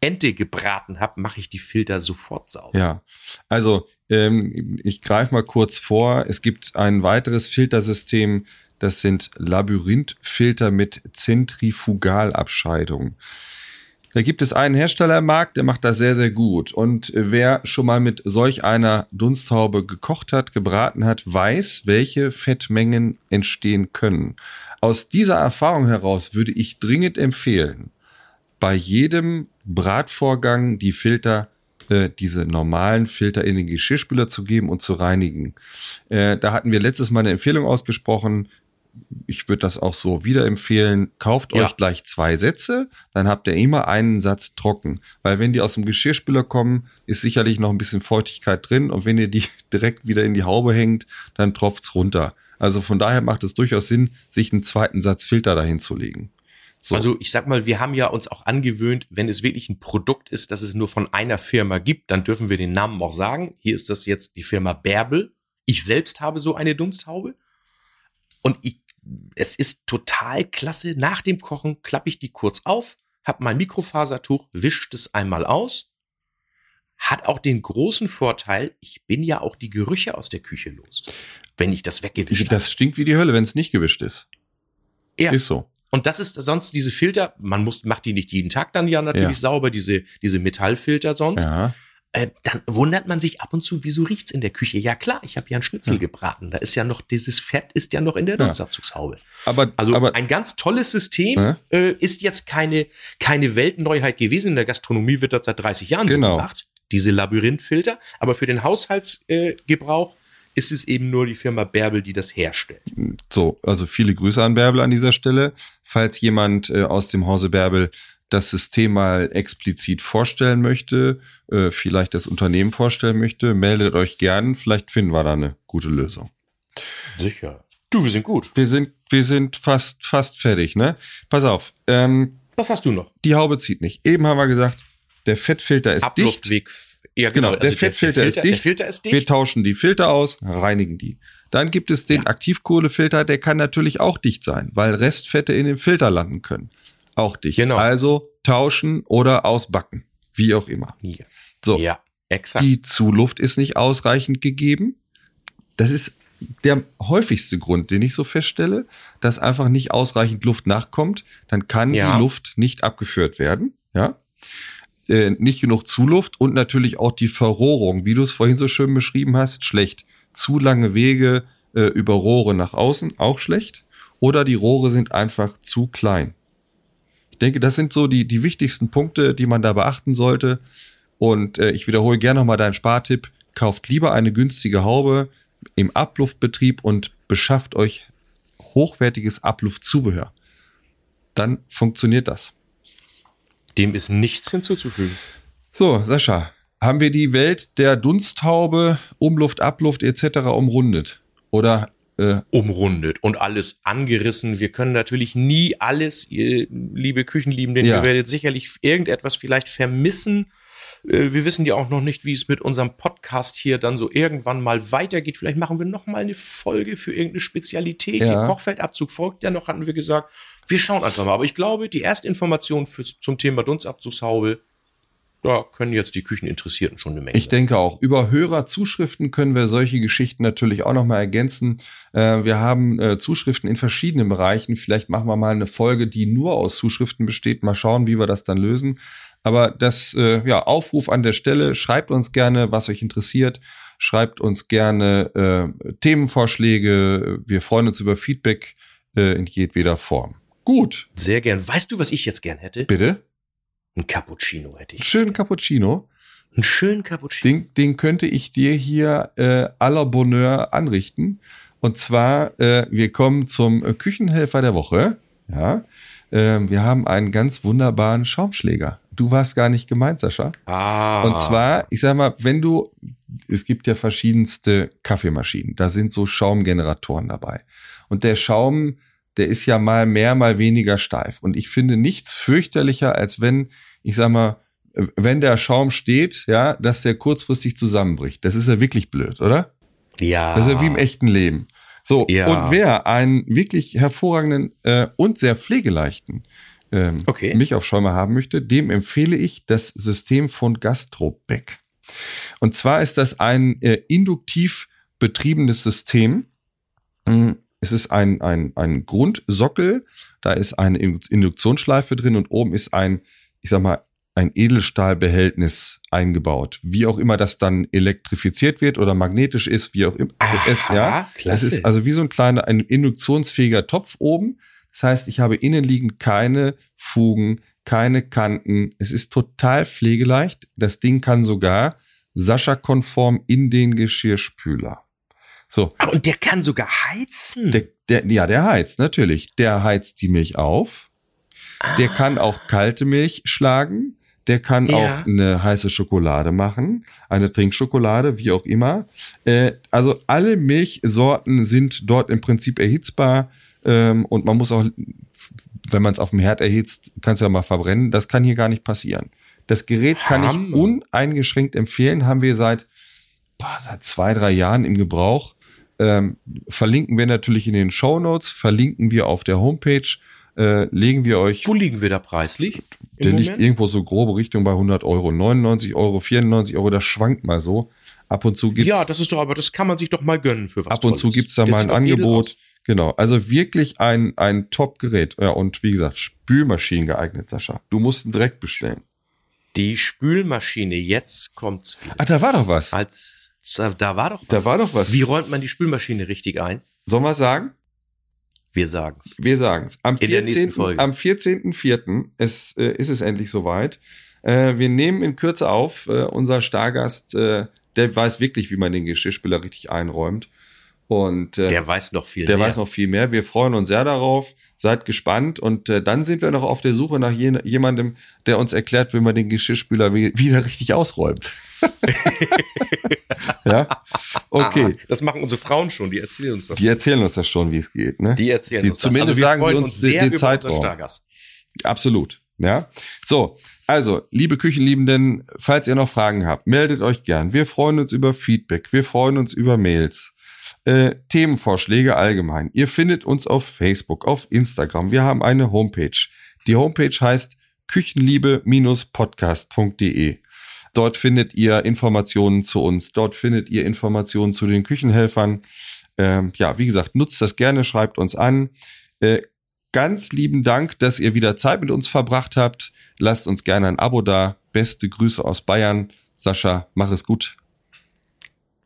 Ente gebraten habe, mache ich die Filter sofort sauber. Ja, also ähm, ich greife mal kurz vor. Es gibt ein weiteres Filtersystem, das sind Labyrinthfilter mit Zentrifugalabscheidung. Da gibt es einen Hersteller im Markt, der macht das sehr, sehr gut. Und äh, wer schon mal mit solch einer Dunsthaube gekocht hat, gebraten hat, weiß, welche Fettmengen entstehen können. Aus dieser Erfahrung heraus würde ich dringend empfehlen, bei jedem Bratvorgang die Filter, äh, diese normalen Filter in den Geschirrspüler zu geben und zu reinigen. Äh, da hatten wir letztes Mal eine Empfehlung ausgesprochen. Ich würde das auch so wieder empfehlen. Kauft Ja. euch gleich zwei Sätze, dann habt ihr immer einen Satz trocken. Weil wenn die aus dem Geschirrspüler kommen, ist sicherlich noch ein bisschen Feuchtigkeit drin und wenn ihr die <laughs> direkt wieder in die Haube hängt, dann tropft's runter. Also von daher macht es durchaus Sinn, sich einen zweiten Satz Filter dahin zu legen. So. Also ich sag mal, wir haben ja uns auch angewöhnt, wenn es wirklich ein Produkt ist, das es nur von einer Firma gibt, dann dürfen wir den Namen auch sagen. Hier ist das jetzt die Firma Bärbel. Ich selbst habe so eine Dunsthaube. Und ich es ist total klasse. Nach dem Kochen klappe ich die kurz auf, hab mein Mikrofasertuch, wischt es einmal aus. Hat auch den großen Vorteil, ich bin ja auch die Gerüche aus der Küche los, wenn ich das weggewischt habe. Das stinkt wie die Hölle, wenn es nicht gewischt ist. Ja. Ist so. Und das ist sonst diese Filter, man muss, macht die nicht jeden Tag dann ja natürlich Ja. sauber, diese, diese Metallfilter sonst. Ja. Äh, dann wundert man sich ab und zu, wieso riecht's in der Küche? Ja klar, ich habe ja einen Schnitzel Ja. gebraten. Da ist ja noch, dieses Fett ist ja noch in der Ja. Dunstabzugshaube. Aber, Also aber ein ganz tolles System Ja. äh, ist jetzt keine, keine Weltneuheit gewesen. In der Gastronomie wird das seit 30 Jahren Genau. so gemacht. Diese Labyrinthfilter. Aber für den Haushaltsgebrauch äh, ist es eben nur die Firma Bärbel, die das herstellt. So, also viele Grüße an Bärbel an dieser Stelle. Falls jemand äh, aus dem Hause Bärbel das System mal explizit vorstellen möchte, äh, vielleicht das Unternehmen vorstellen möchte, meldet euch gern. Vielleicht finden wir da eine gute Lösung. Sicher. Du, wir sind gut. Wir sind, wir sind fast, fast fertig, ne? Pass auf, ähm, Was hast du noch? die Haube zieht nicht. Eben haben wir gesagt, der Fettfilter ist dicht. Ja, Genau, der Fettfilter ist Der dicht. Filter ist dicht. Wir tauschen die Filter aus, reinigen die. Dann gibt es den Ja. Aktivkohlefilter, der kann natürlich auch dicht sein, weil Restfette in dem Filter landen können. Auch dicht. Genau. Also tauschen oder ausbacken, wie auch immer. Ja. So, Ja, exakt. die Zuluft ist nicht ausreichend gegeben. Das ist der häufigste Grund, den ich so feststelle, dass einfach nicht ausreichend Luft nachkommt. Dann kann Ja. die Luft nicht abgeführt werden. Ja. Äh, nicht genug Zuluft und natürlich auch die Verrohrung, wie du es vorhin so schön beschrieben hast, schlecht. Zu lange Wege äh, über Rohre nach außen, auch schlecht. Oder die Rohre sind einfach zu klein. Ich denke, das sind so die, die wichtigsten Punkte, die man da beachten sollte. Und äh, ich wiederhole gerne nochmal deinen Spartipp. Kauft lieber eine günstige Haube im Abluftbetrieb und beschafft euch hochwertiges Abluftzubehör. Dann funktioniert das. Dem ist nichts hinzuzufügen. So, Sascha, haben wir die Welt der Dunsthaube, Umluft, Abluft etc. umrundet? Oder äh, umrundet und alles angerissen. Wir können natürlich nie alles, liebe Küchenliebenden, Ja. ihr werdet sicherlich irgendetwas vielleicht vermissen. Äh, Wir wissen ja auch noch nicht, wie es mit unserem Podcast hier dann so irgendwann mal weitergeht. Vielleicht machen wir noch mal eine Folge für irgendeine Spezialität. Ja. Der Kochfeldabzug folgt ja noch, hatten wir gesagt. Wir schauen einfach mal. Aber ich glaube, die erste Information fürs, zum Thema Dunstabzugshaube, da können jetzt die Kücheninteressierten schon eine Menge. Ich denke auch. Über Hörerzuschriften können wir solche Geschichten natürlich auch nochmal ergänzen. Äh, wir haben äh, Zuschriften in verschiedenen Bereichen. Vielleicht machen wir mal eine Folge, die nur aus Zuschriften besteht. Mal schauen, wie wir das dann lösen. Aber das, äh, ja, Aufruf an der Stelle. Schreibt uns gerne, was euch interessiert. Schreibt uns gerne äh, Themenvorschläge. Wir freuen uns über Feedback äh, in jedweder Form. Gut, Sehr gern. Weißt du, was ich jetzt gern hätte? bitte. Ein Cappuccino hätte ich. Schönen. Cappuccino. Einen schönen Cappuccino. Den, den könnte ich dir hier äh, à la Bonheur anrichten. Und zwar, äh, wir kommen zum äh, Küchenhelfer der Woche. Ja, ähm, wir haben einen ganz wunderbaren Schaumschläger. Du warst gar nicht gemeint, Sascha. Ah. Und zwar, ich sag mal, wenn du, es gibt ja verschiedenste Kaffeemaschinen, da sind so Schaumgeneratoren dabei. Und der Schaum, der ist ja mal mehr, mal weniger steif. Und ich finde nichts fürchterlicher, als wenn, ich sag mal, wenn der Schaum steht, ja, dass der kurzfristig zusammenbricht. Das ist ja wirklich blöd, oder? Ja. Das ist ja wie im echten Leben. So, Ja. und wer einen wirklich hervorragenden äh, und sehr pflegeleichten ähm, Okay. Milchaufschäumer haben möchte, dem empfehle ich das System von Gastrobeck. Und zwar ist das ein äh, induktiv betriebenes System. Es ist ein, ein, ein Grundsockel, da ist eine Induktionsschleife drin und oben ist ein, ich sag mal, ein Edelstahlbehältnis eingebaut. Wie auch immer das dann elektrifiziert wird oder magnetisch ist, wie auch immer. es, ja, klasse. das ist also wie so ein kleiner, ein induktionsfähiger Topf oben. Das heißt, ich habe innenliegend keine Fugen, keine Kanten. Es ist total pflegeleicht. Das Ding kann sogar Sascha-konform in den Geschirrspüler. So, Ah, und der kann sogar heizen. der, der, ja, der heizt, natürlich. Der heizt die Milch auf. Der kann auch kalte Milch schlagen. Der kann Ja. auch eine heiße Schokolade machen, eine Trinkschokolade, wie auch immer. Äh, also alle Milchsorten sind dort im Prinzip erhitzbar. Ähm, und man muss auch, wenn man es auf dem Herd erhitzt, kann es ja mal verbrennen. Das kann hier gar nicht passieren. Das Gerät kann ich Hammer. uneingeschränkt empfehlen. Haben wir seit, boah, seit zwei, drei Jahren im Gebrauch. Ähm, verlinken wir natürlich in den Show Notes, verlinken wir auf der Homepage, äh, legen wir euch. Wo liegen wir da preislich? Der liegt irgendwo so grobe Richtung bei 100 Euro, 99 Euro, 94 Euro, das schwankt mal so. Ab und zu gibt's Ja, das ist doch, aber das kann man sich doch mal gönnen für was ab und zu Tolles. gibt's da Das mal ein Angebot. Genau, also wirklich ein, ein Top-Gerät. Ja, und wie gesagt, Spülmaschinen geeignet, Sascha. Du musst ihn direkt bestellen. Die Spülmaschine, jetzt kommt's wieder. Ach, da war doch was. Als, da war doch was. Da war doch was. Wie räumt man die Spülmaschine richtig ein? Sollen wir sagen? Wir sagen's. Wir sagen's. Am In der nächsten 14. Folge. Am 14.04. ist, äh, ist es endlich soweit. Äh, wir nehmen in Kürze auf. Äh, unser Stargast, äh, der weiß wirklich, wie man den Geschirrspüler richtig einräumt. Und äh, Der weiß noch viel Der mehr. weiß noch viel mehr. Wir freuen uns sehr darauf. Seid gespannt. Und äh, dann sind wir noch auf der Suche nach je jemandem, der uns erklärt, wie man den Geschirrspüler wie wieder richtig ausräumt. <laughs> ja, okay. Aha, das machen unsere Frauen schon, die erzählen uns das. Die erzählen uns das schon, wie es geht. Ne? Die erzählen Die- uns zumindest das. Also wir sagen sie freuen uns sehr den Zeitraum. Absolut. Ja. So, also, liebe Küchenliebenden, falls ihr noch Fragen habt, meldet euch gern. Wir freuen uns über Feedback. Wir freuen uns über Mails. Äh, Themenvorschläge allgemein. Ihr findet uns auf Facebook, auf Instagram. Wir haben eine Homepage. Die Homepage heißt küchenliebe-podcast.de. Dort findet ihr Informationen zu uns. Dort findet ihr Informationen zu den Küchenhelfern. Ähm, ja, wie gesagt, nutzt das gerne, schreibt uns an. Äh, ganz lieben Dank, dass ihr wieder Zeit mit uns verbracht habt. Lasst uns gerne ein Abo da. Beste Grüße aus Bayern. Sascha, mach es gut.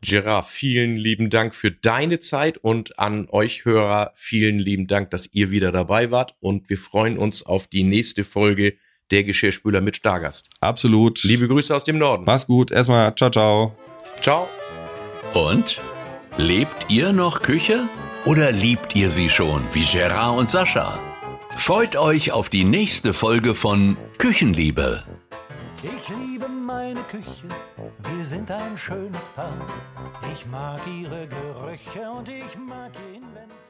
Gerard, vielen lieben Dank für deine Zeit und an euch Hörer vielen lieben Dank, dass ihr wieder dabei wart und wir freuen uns auf die nächste Folge der Geschirrspüler mit Stargast. Absolut. Liebe Grüße aus dem Norden. Mach's gut. Erstmal, ciao, ciao. Ciao. Und? Lebt ihr noch Küche? Oder liebt ihr sie schon, wie Gerard und Sascha? Freut euch auf die nächste Folge von Küchenliebe. Ich liebe meine Küche, wir sind ein schönes Paar. Ich mag ihre Gerüche und ich mag ihr Inventar.